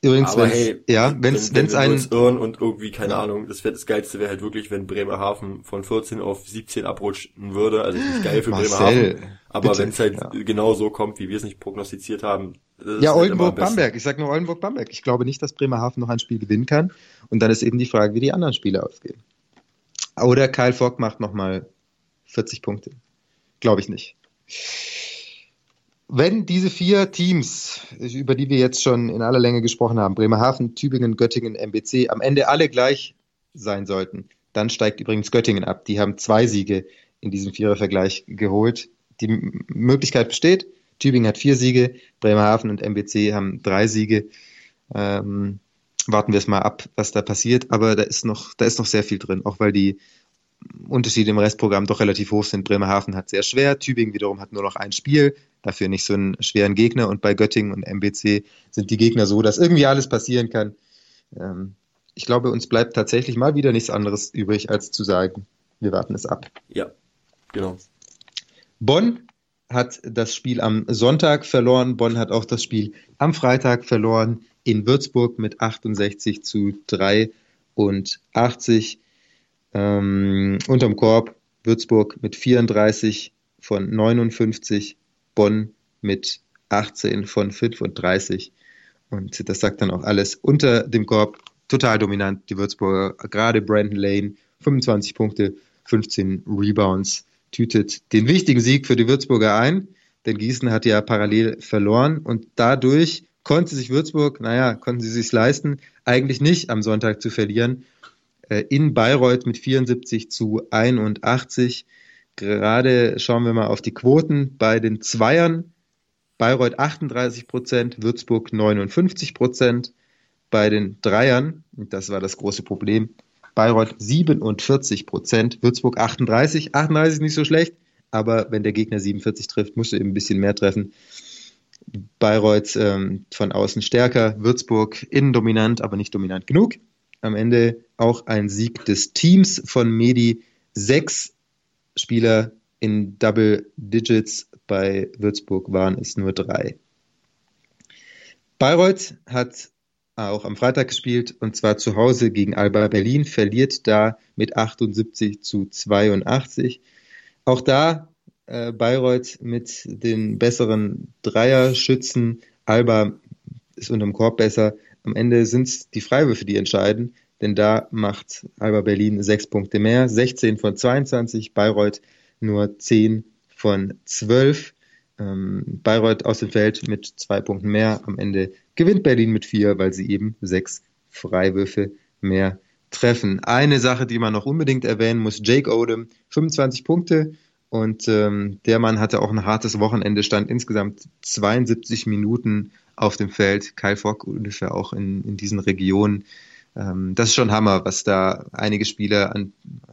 Übrigens, wenn's, hey, ja, wenn's, wenn, wenn's wenn ein, irren und irgendwie, keine Ahnung, das, wär, das Geilste wäre halt wirklich, wenn Bremerhaven von 14 auf 17 abrutschen würde. Also nicht geil für Marcel, Bremerhaven. Aber wenn es halt ja. genau so kommt, wie wir es nicht prognostiziert haben. das ist Ja, halt am besten. Oldenburg-Bamberg. Ich sag nur Oldenburg-Bamberg. Ich glaube nicht, dass Bremerhaven noch ein Spiel gewinnen kann. Und dann ist eben die Frage, wie die anderen Spiele ausgehen. Oder Kyle Fogg macht nochmal 40 Punkte. Glaube ich nicht. Wenn diese vier Teams, über die wir jetzt schon in aller Länge gesprochen haben, Bremerhaven, Tübingen, Göttingen, MBC, am Ende alle gleich sein sollten, dann steigt übrigens Göttingen ab. Die haben zwei Siege in diesem Vierervergleich geholt. Die Möglichkeit besteht. Tübingen hat vier Siege, Bremerhaven und MBC haben drei Siege. Ähm, warten wir es mal ab, was da passiert. Aber da ist noch, da ist noch sehr viel drin, auch weil die Unterschiede im Restprogramm doch relativ hoch sind. Bremerhaven hat sehr schwer, Tübingen wiederum hat nur noch ein Spiel, dafür nicht so einen schweren Gegner und bei Göttingen und MBC sind die Gegner so, dass irgendwie alles passieren kann. Ähm, ich glaube, uns bleibt tatsächlich mal wieder nichts anderes übrig, als zu sagen, wir warten es ab. Ja, genau. Bonn hat das Spiel am Sonntag verloren. Bonn hat auch das Spiel am Freitag verloren in Würzburg mit 68 zu 83. Ähm, unterm Korb Würzburg mit 34 von 59, Bonn mit 18 von 35. Und das sagt dann auch alles. Unter dem Korb total dominant die Würzburger, gerade Brandon Lane, 25 Punkte, 15 Rebounds, tütet den wichtigen Sieg für die Würzburger ein, denn Gießen hat ja parallel verloren und dadurch konnte sich Würzburg, naja, konnten sie sich leisten, eigentlich nicht am Sonntag zu verlieren. Äh, in Bayreuth mit 74 zu 81. Gerade schauen wir mal auf die Quoten bei den Zweiern. Bayreuth 38 Prozent, Würzburg 59 Prozent. Bei den Dreiern, das war das große Problem, Bayreuth 47 Prozent, Würzburg 38. 38 ist nicht so schlecht, aber wenn der Gegner 47 trifft, musst du eben ein bisschen mehr treffen. Bayreuth ähm, von außen stärker, Würzburg innen dominant, aber nicht dominant genug. Am Ende auch ein Sieg des Teams von Medi. Sechs Spieler in Double Digits, bei Würzburg waren es nur drei. Bayreuth hat auch am Freitag gespielt und zwar zu Hause gegen Alba Berlin, verliert da mit 78 zu 82. Auch da äh, Bayreuth mit den besseren Dreierschützen, Alba ist unterm Korb besser. Am Ende sind es die Freiwürfe, die entscheiden, denn da macht Alba Berlin sechs Punkte mehr, 16 von 22, Bayreuth nur 10 von 12. Ähm, Bayreuth aus dem Feld mit zwei Punkten mehr. Am Ende gewinnt Berlin mit vier, weil sie eben sechs Freiwürfe mehr treffen. Eine Sache, die man noch unbedingt erwähnen muss, Jake Odom, 25 Punkte und ähm, der Mann hatte auch ein hartes Wochenende, stand insgesamt 72 Minuten auf dem Feld. Kyle Fogg ungefähr auch in, in diesen Regionen. Ähm, das ist schon Hammer, was da einige Spieler an äh,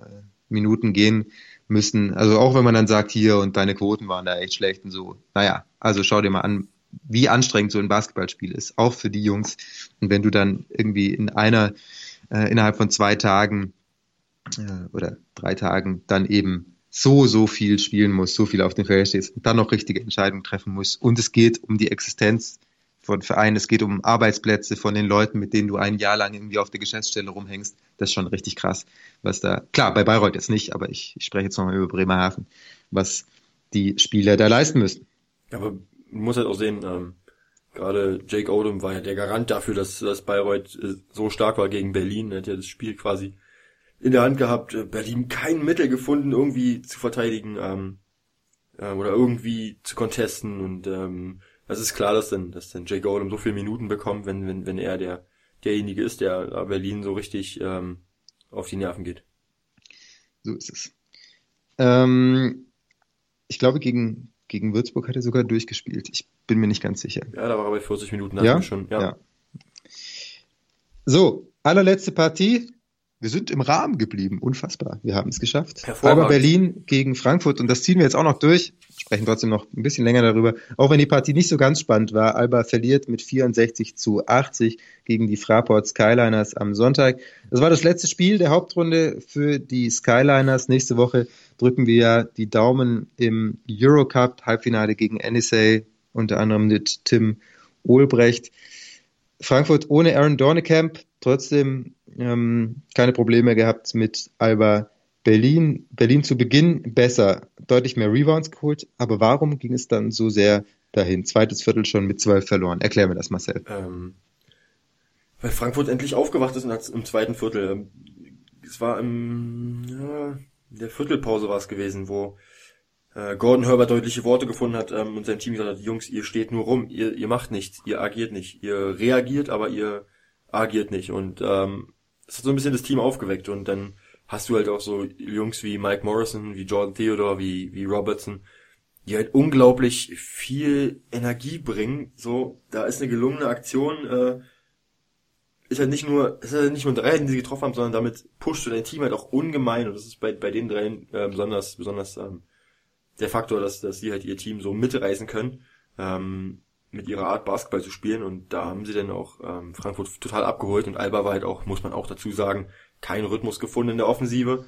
Minuten gehen müssen. Also auch wenn man dann sagt, hier und deine Quoten waren da echt schlecht und so. Naja, also schau dir mal an, wie anstrengend so ein Basketballspiel ist, auch für die Jungs. Und wenn du dann irgendwie in einer, äh, innerhalb von zwei Tagen äh, oder drei Tagen dann eben so, so viel spielen musst, so viel auf dem Feld stehst und dann noch richtige Entscheidungen treffen musst. Und es geht um die Existenz von Vereinen, es geht um Arbeitsplätze von den Leuten, mit denen du ein Jahr lang irgendwie auf der Geschäftsstelle rumhängst. Das ist schon richtig krass, was da, klar, bei Bayreuth jetzt nicht, aber ich, ich spreche jetzt nochmal über Bremerhaven, was die Spieler da leisten müssen. Aber man muss halt auch sehen, ähm, gerade Jake Odom war ja der Garant dafür, dass, dass Bayreuth äh, so stark war gegen Berlin. Er hat ja das Spiel quasi in der Hand gehabt, äh, Berlin kein Mittel gefunden, irgendwie zu verteidigen ähm, äh, oder irgendwie zu contesten und ähm, es ist klar, dass dann, dass dann Jay Golem so viele Minuten bekommt, wenn, wenn, wenn er der, derjenige ist, der Berlin so richtig ähm, auf die Nerven geht. So ist es. Ähm, ich glaube, gegen, gegen Würzburg hat er sogar durchgespielt. Ich bin mir nicht ganz sicher. Ja, da war er bei 40 Minuten ja? schon. Ja. ja. So, allerletzte Partie. Wir sind im Rahmen geblieben. Unfassbar. Wir haben es geschafft. Aber Berlin gegen Frankfurt und das ziehen wir jetzt auch noch durch. Sprechen trotzdem noch ein bisschen länger darüber. Auch wenn die Partie nicht so ganz spannend war. Alba verliert mit 64 zu 80 gegen die Fraport Skyliners am Sonntag. Das war das letzte Spiel der Hauptrunde für die Skyliners. Nächste Woche drücken wir ja die Daumen im Eurocup Halbfinale gegen NSA, unter anderem mit Tim Olbrecht. Frankfurt ohne Aaron Dornekamp, trotzdem ähm, keine Probleme gehabt mit Alba Berlin. Berlin zu Beginn besser, deutlich mehr Rebounds geholt, aber warum ging es dann so sehr dahin? Zweites Viertel schon mit zwölf verloren. Erklär mir das, Marcel. Ähm, weil Frankfurt endlich aufgewacht ist im zweiten Viertel. Es war im, ja, in der Viertelpause war es gewesen, wo äh, Gordon Herbert deutliche Worte gefunden hat ähm, und sein Team gesagt hat, Jungs, ihr steht nur rum, ihr, ihr macht nichts, ihr agiert nicht, ihr reagiert, aber ihr agiert nicht. Und ähm, es hat so ein bisschen das Team aufgeweckt und dann hast du halt auch so Jungs wie Mike Morrison, wie Jordan Theodore, wie, wie Robertson, die halt unglaublich viel Energie bringen. So, da ist eine gelungene Aktion, äh, ist halt nicht nur, ist halt nicht nur drei, die sie getroffen haben, sondern damit pusht du dein Team halt auch ungemein und das ist bei, bei den dreien äh, besonders, besonders ähm, der Faktor, dass, dass sie halt ihr Team so mitreißen können. Ähm, mit ihrer Art Basketball zu spielen und da haben sie dann auch ähm, Frankfurt total abgeholt und Alba war halt auch, muss man auch dazu sagen, keinen Rhythmus gefunden in der Offensive.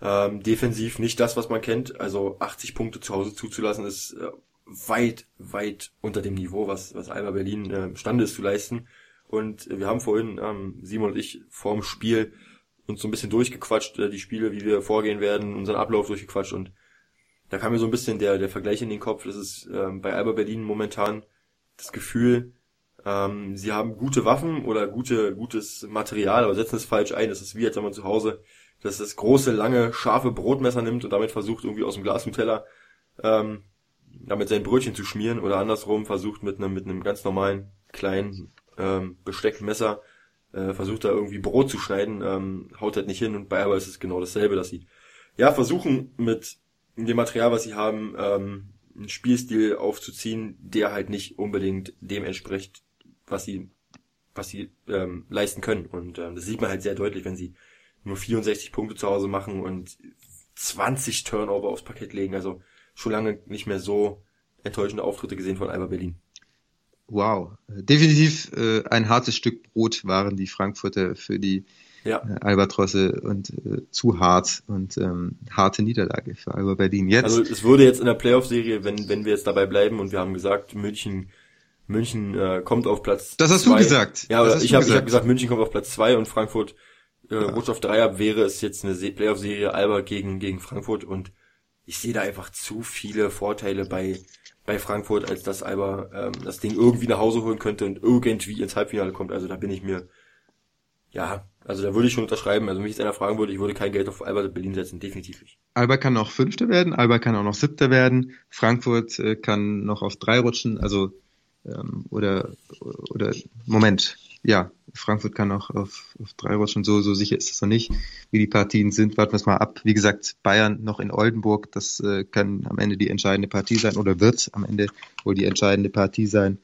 Ähm, defensiv nicht das, was man kennt. Also 80 Punkte zu Hause zuzulassen ist äh, weit, weit unter dem Niveau, was, was Alba Berlin äh, imstande ist zu leisten. Und wir haben vorhin, ähm, Simon und ich, vorm Spiel uns so ein bisschen durchgequatscht, äh, die Spiele, wie wir vorgehen werden, unseren Ablauf durchgequatscht und da kam mir so ein bisschen der, der Vergleich in den Kopf. Das ist ähm, bei Alba Berlin momentan das Gefühl, ähm, sie haben gute Waffen oder gute, gutes Material, aber setzen es falsch ein. Das ist wie, als wenn man zu Hause das, das große, lange, scharfe Brotmesser nimmt und damit versucht, irgendwie aus dem Glas zum Teller ähm, damit sein Brötchen zu schmieren oder andersrum versucht mit einem, mit einem ganz normalen, kleinen ähm, Besteckmesser äh, versucht da irgendwie Brot zu schneiden, ähm, haut halt nicht hin und bei Alba ist es genau dasselbe, dass sie ja versuchen mit dem Material, was sie haben, ähm, einen Spielstil aufzuziehen, der halt nicht unbedingt dem entspricht, was sie was sie ähm, leisten können. Und ähm, das sieht man halt sehr deutlich, wenn sie nur 64 Punkte zu Hause machen und 20 Turnover aufs Parkett legen. Also schon lange nicht mehr so enttäuschende Auftritte gesehen von Alba Berlin. Wow, definitiv äh, ein hartes Stück Brot waren die Frankfurter für die ja. äh, Albatrosse und äh, zu hart und ähm, harte Niederlage für Alba Berlin. Jetzt. Also es würde jetzt in der Playoff-Serie, wenn wenn wir jetzt dabei bleiben und wir haben gesagt, München München äh, kommt auf Platz. Das hast zwei. du gesagt. Ja, aber ich habe hab gesagt, München kommt auf Platz zwei und Frankfurt äh, ja. rutscht auf drei ab. Wäre es jetzt eine Playoff-Serie Alba gegen gegen Frankfurt und ich sehe da einfach zu viele Vorteile bei bei Frankfurt, als dass Alba ähm, das Ding irgendwie nach Hause holen könnte und irgendwie ins Halbfinale kommt. Also da bin ich mir, ja, also da würde ich schon unterschreiben. Also wenn mich jetzt einer fragen würde, ich würde kein Geld auf Alba Berlin setzen, definitiv nicht. Alba kann noch Fünfter werden, Alba kann auch noch Siebter werden, Frankfurt äh, kann noch auf drei rutschen, also ähm, oder oder Moment, ja, Frankfurt kann auch auf, auf drei rutschen, so, so sicher ist es noch nicht, wie die Partien sind. Warten wir es mal ab. Wie gesagt, Bayern noch in Oldenburg, das äh, kann am Ende die entscheidende Partie sein oder wird am Ende wohl die entscheidende Partie sein.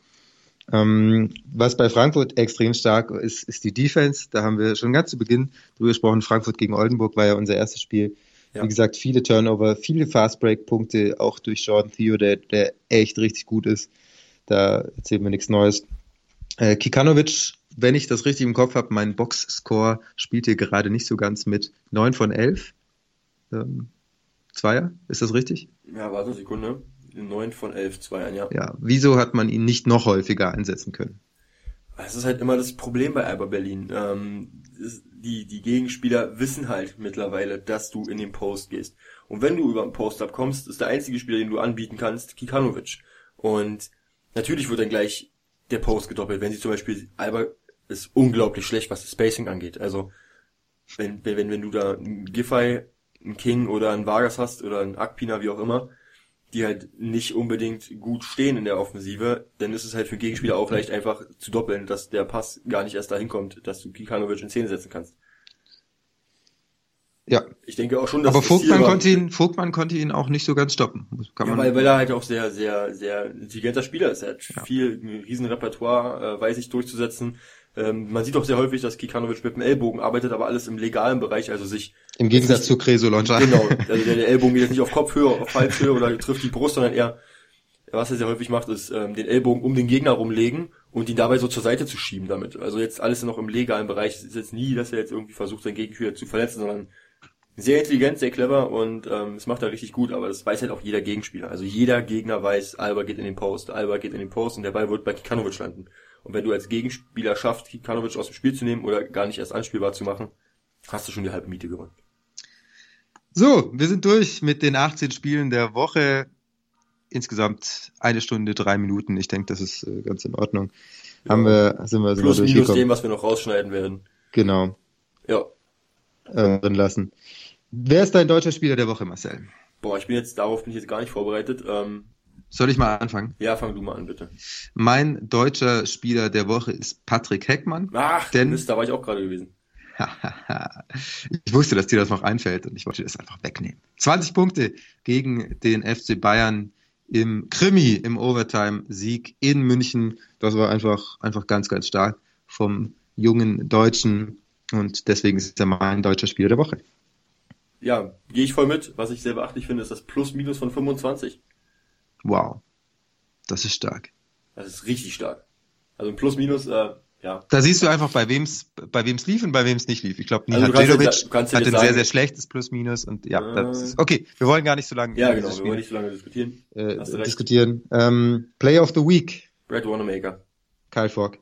Ähm, was bei Frankfurt extrem stark ist, ist die Defense. Da haben wir schon ganz zu Beginn drüber gesprochen. Frankfurt gegen Oldenburg war ja unser erstes Spiel. Ja. Wie gesagt, viele Turnover, viele Fastbreak-Punkte, auch durch Jordan Theo, der, der echt richtig gut ist. Da erzählen wir nichts Neues. Äh, Kikanovic wenn ich das richtig im Kopf habe, mein Box-Score spielt hier gerade nicht so ganz mit 9 von 11. Ähm, Zweier, ist das richtig? Ja, warte eine Sekunde. 9 von 11 Zweiern, ja. Ja, wieso hat man ihn nicht noch häufiger einsetzen können? Es ist halt immer das Problem bei Alba Berlin. Ähm, die, die Gegenspieler wissen halt mittlerweile, dass du in den Post gehst. Und wenn du über den Post-Up kommst, ist der einzige Spieler, den du anbieten kannst, Kikanovic. Und natürlich wird dann gleich der Post gedoppelt. Wenn sie zum Beispiel Alba ist unglaublich schlecht, was das Spacing angeht. Also wenn, wenn, wenn du da einen Giffey, einen King oder einen Vargas hast oder einen Akpina, wie auch immer, die halt nicht unbedingt gut stehen in der Offensive, dann ist es halt für Gegenspieler auch leicht einfach zu doppeln, dass der Pass gar nicht erst dahin kommt, dass du Kikanovic in Szene setzen kannst. Ja. Ich denke auch schon, dass Aber Vogtmann konnte ihn, Vogtmann konnte ihn auch nicht so ganz stoppen. Kann ja, weil, weil er halt auch sehr, sehr, sehr intelligenter Spieler ist. Er hat ja. viel, ein riesen Repertoire, äh, weiß ich durchzusetzen. Ähm, man sieht auch sehr häufig, dass Kikanovic mit dem Ellbogen arbeitet, aber alles im legalen Bereich, also sich... Im Gegensatz nicht, zu Creso Loncha. Genau, also der, der Ellbogen geht jetzt nicht auf Kopfhöhe, auf Halshöhe oder trifft die Brust, sondern eher, was er sehr häufig macht, ist ähm, den Ellbogen um den Gegner rumlegen und ihn dabei so zur Seite zu schieben damit. Also jetzt alles noch im legalen Bereich. Es ist jetzt nie, dass er jetzt irgendwie versucht, seinen Gegenspieler zu verletzen, sondern sehr intelligent, sehr clever und ähm, das macht er richtig gut, aber das weiß halt auch jeder Gegenspieler. Also jeder Gegner weiß, Alba geht in den Post, Alba geht in den Post und der Ball wird bei Kikanovic landen. Und wenn du als Gegenspieler schaffst, Kikanovic aus dem Spiel zu nehmen oder gar nicht erst anspielbar zu machen, hast du schon die halbe Miete gewonnen. So, wir sind durch mit den 18 Spielen der Woche. Insgesamt eine Stunde, drei Minuten. Ich denke, das ist äh, ganz in Ordnung. Ja. Haben wir, sind wir, sind Plus minus dem, was wir noch rausschneiden werden. Genau. Ja. Äh, drin lassen. Wer ist dein deutscher Spieler der Woche, Marcel? Boah, ich bin jetzt, darauf bin ich jetzt gar nicht vorbereitet. Ähm, soll ich mal anfangen? Ja, fang du mal an, bitte. Mein deutscher Spieler der Woche ist Patrick Heckmann. Ach, denn Mist, da war ich auch gerade gewesen. ich wusste, dass dir das noch einfällt und ich wollte das einfach wegnehmen. 20 Punkte gegen den FC Bayern im Krimi, im Overtime-Sieg in München. Das war einfach, einfach ganz, ganz stark vom jungen Deutschen und deswegen ist er mein deutscher Spieler der Woche. Ja, gehe ich voll mit. Was ich sehr beachtlich finde, ist das Plus-Minus von 25. Wow. Das ist stark. Das ist richtig stark. Also ein Plus-Minus, äh, ja. Da siehst du einfach, bei wem's, bei wem's lief und bei wem's nicht lief. Ich glaube, Also du kannst Djedovic hat ein sehr, sagen- sehr schlechtes Plus-Minus und ja, Äh. das ist, okay, wir wollen gar nicht so lange Ja, über genau, wir wollen nicht so lange diskutieren. äh, Hast du recht. diskutieren. Ähm, Player of the Week, Brad Wanamaker. Kyle Falk.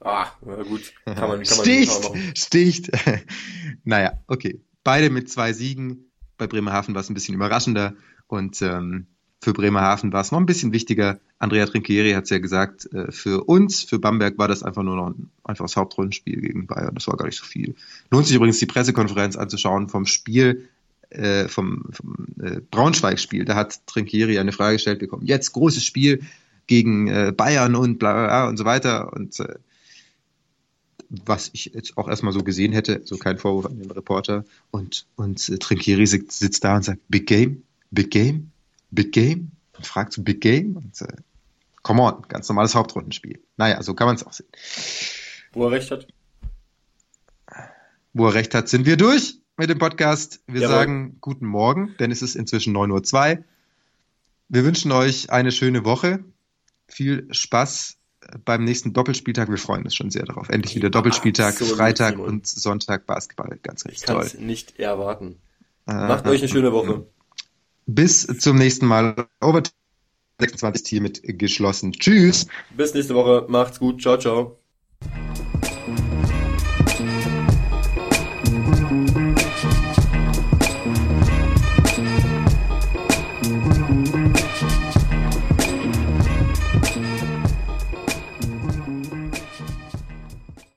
Ah, na gut. Kann man, kann man, Sticht, machen. sticht. naja, okay. Beide mit zwei Siegen. Bei Bremerhaven war es ein bisschen überraschender und ähm, für Bremerhaven war es noch ein bisschen wichtiger. Andrea Trinchieri hat es ja gesagt, äh, für uns, für Bamberg war das einfach nur noch ein einfaches Hauptrundenspiel gegen Bayern. Das war gar nicht so viel. Lohnt sich übrigens die Pressekonferenz anzuschauen vom Spiel, äh, vom, vom äh, Braunschweig-Spiel. Da hat Trinchieri eine Frage gestellt bekommen. Jetzt großes Spiel gegen äh, Bayern und bla bla bla und so weiter. Und äh, was ich jetzt auch erstmal so gesehen hätte, so kein Vorwurf an den Reporter. Und, und äh, Trinkieri sitzt, sitzt da und sagt, Big Game, Big Game, Big Game. Und fragt so, Big Game? Und äh, come on, ganz normales Hauptrundenspiel. Naja, so kann man es auch sehen. Wo er recht hat. Wo er recht hat, sind wir durch mit dem Podcast. Wir Jawohl. sagen guten Morgen, denn es ist inzwischen 9.02 Uhr. Wir wünschen euch eine schöne Woche. Viel Spaß beim nächsten Doppelspieltag. Wir freuen uns schon sehr darauf. Endlich wieder Doppelspieltag, Absolut, Freitag Simon. und Sonntag Basketball. Ganz Ich richtig kann toll. es nicht erwarten. Äh, Macht euch eine schöne Woche. Bis zum nächsten Mal. Overtime 26 hiermit geschlossen. Tschüss. Bis nächste Woche. Macht's gut. Ciao, ciao.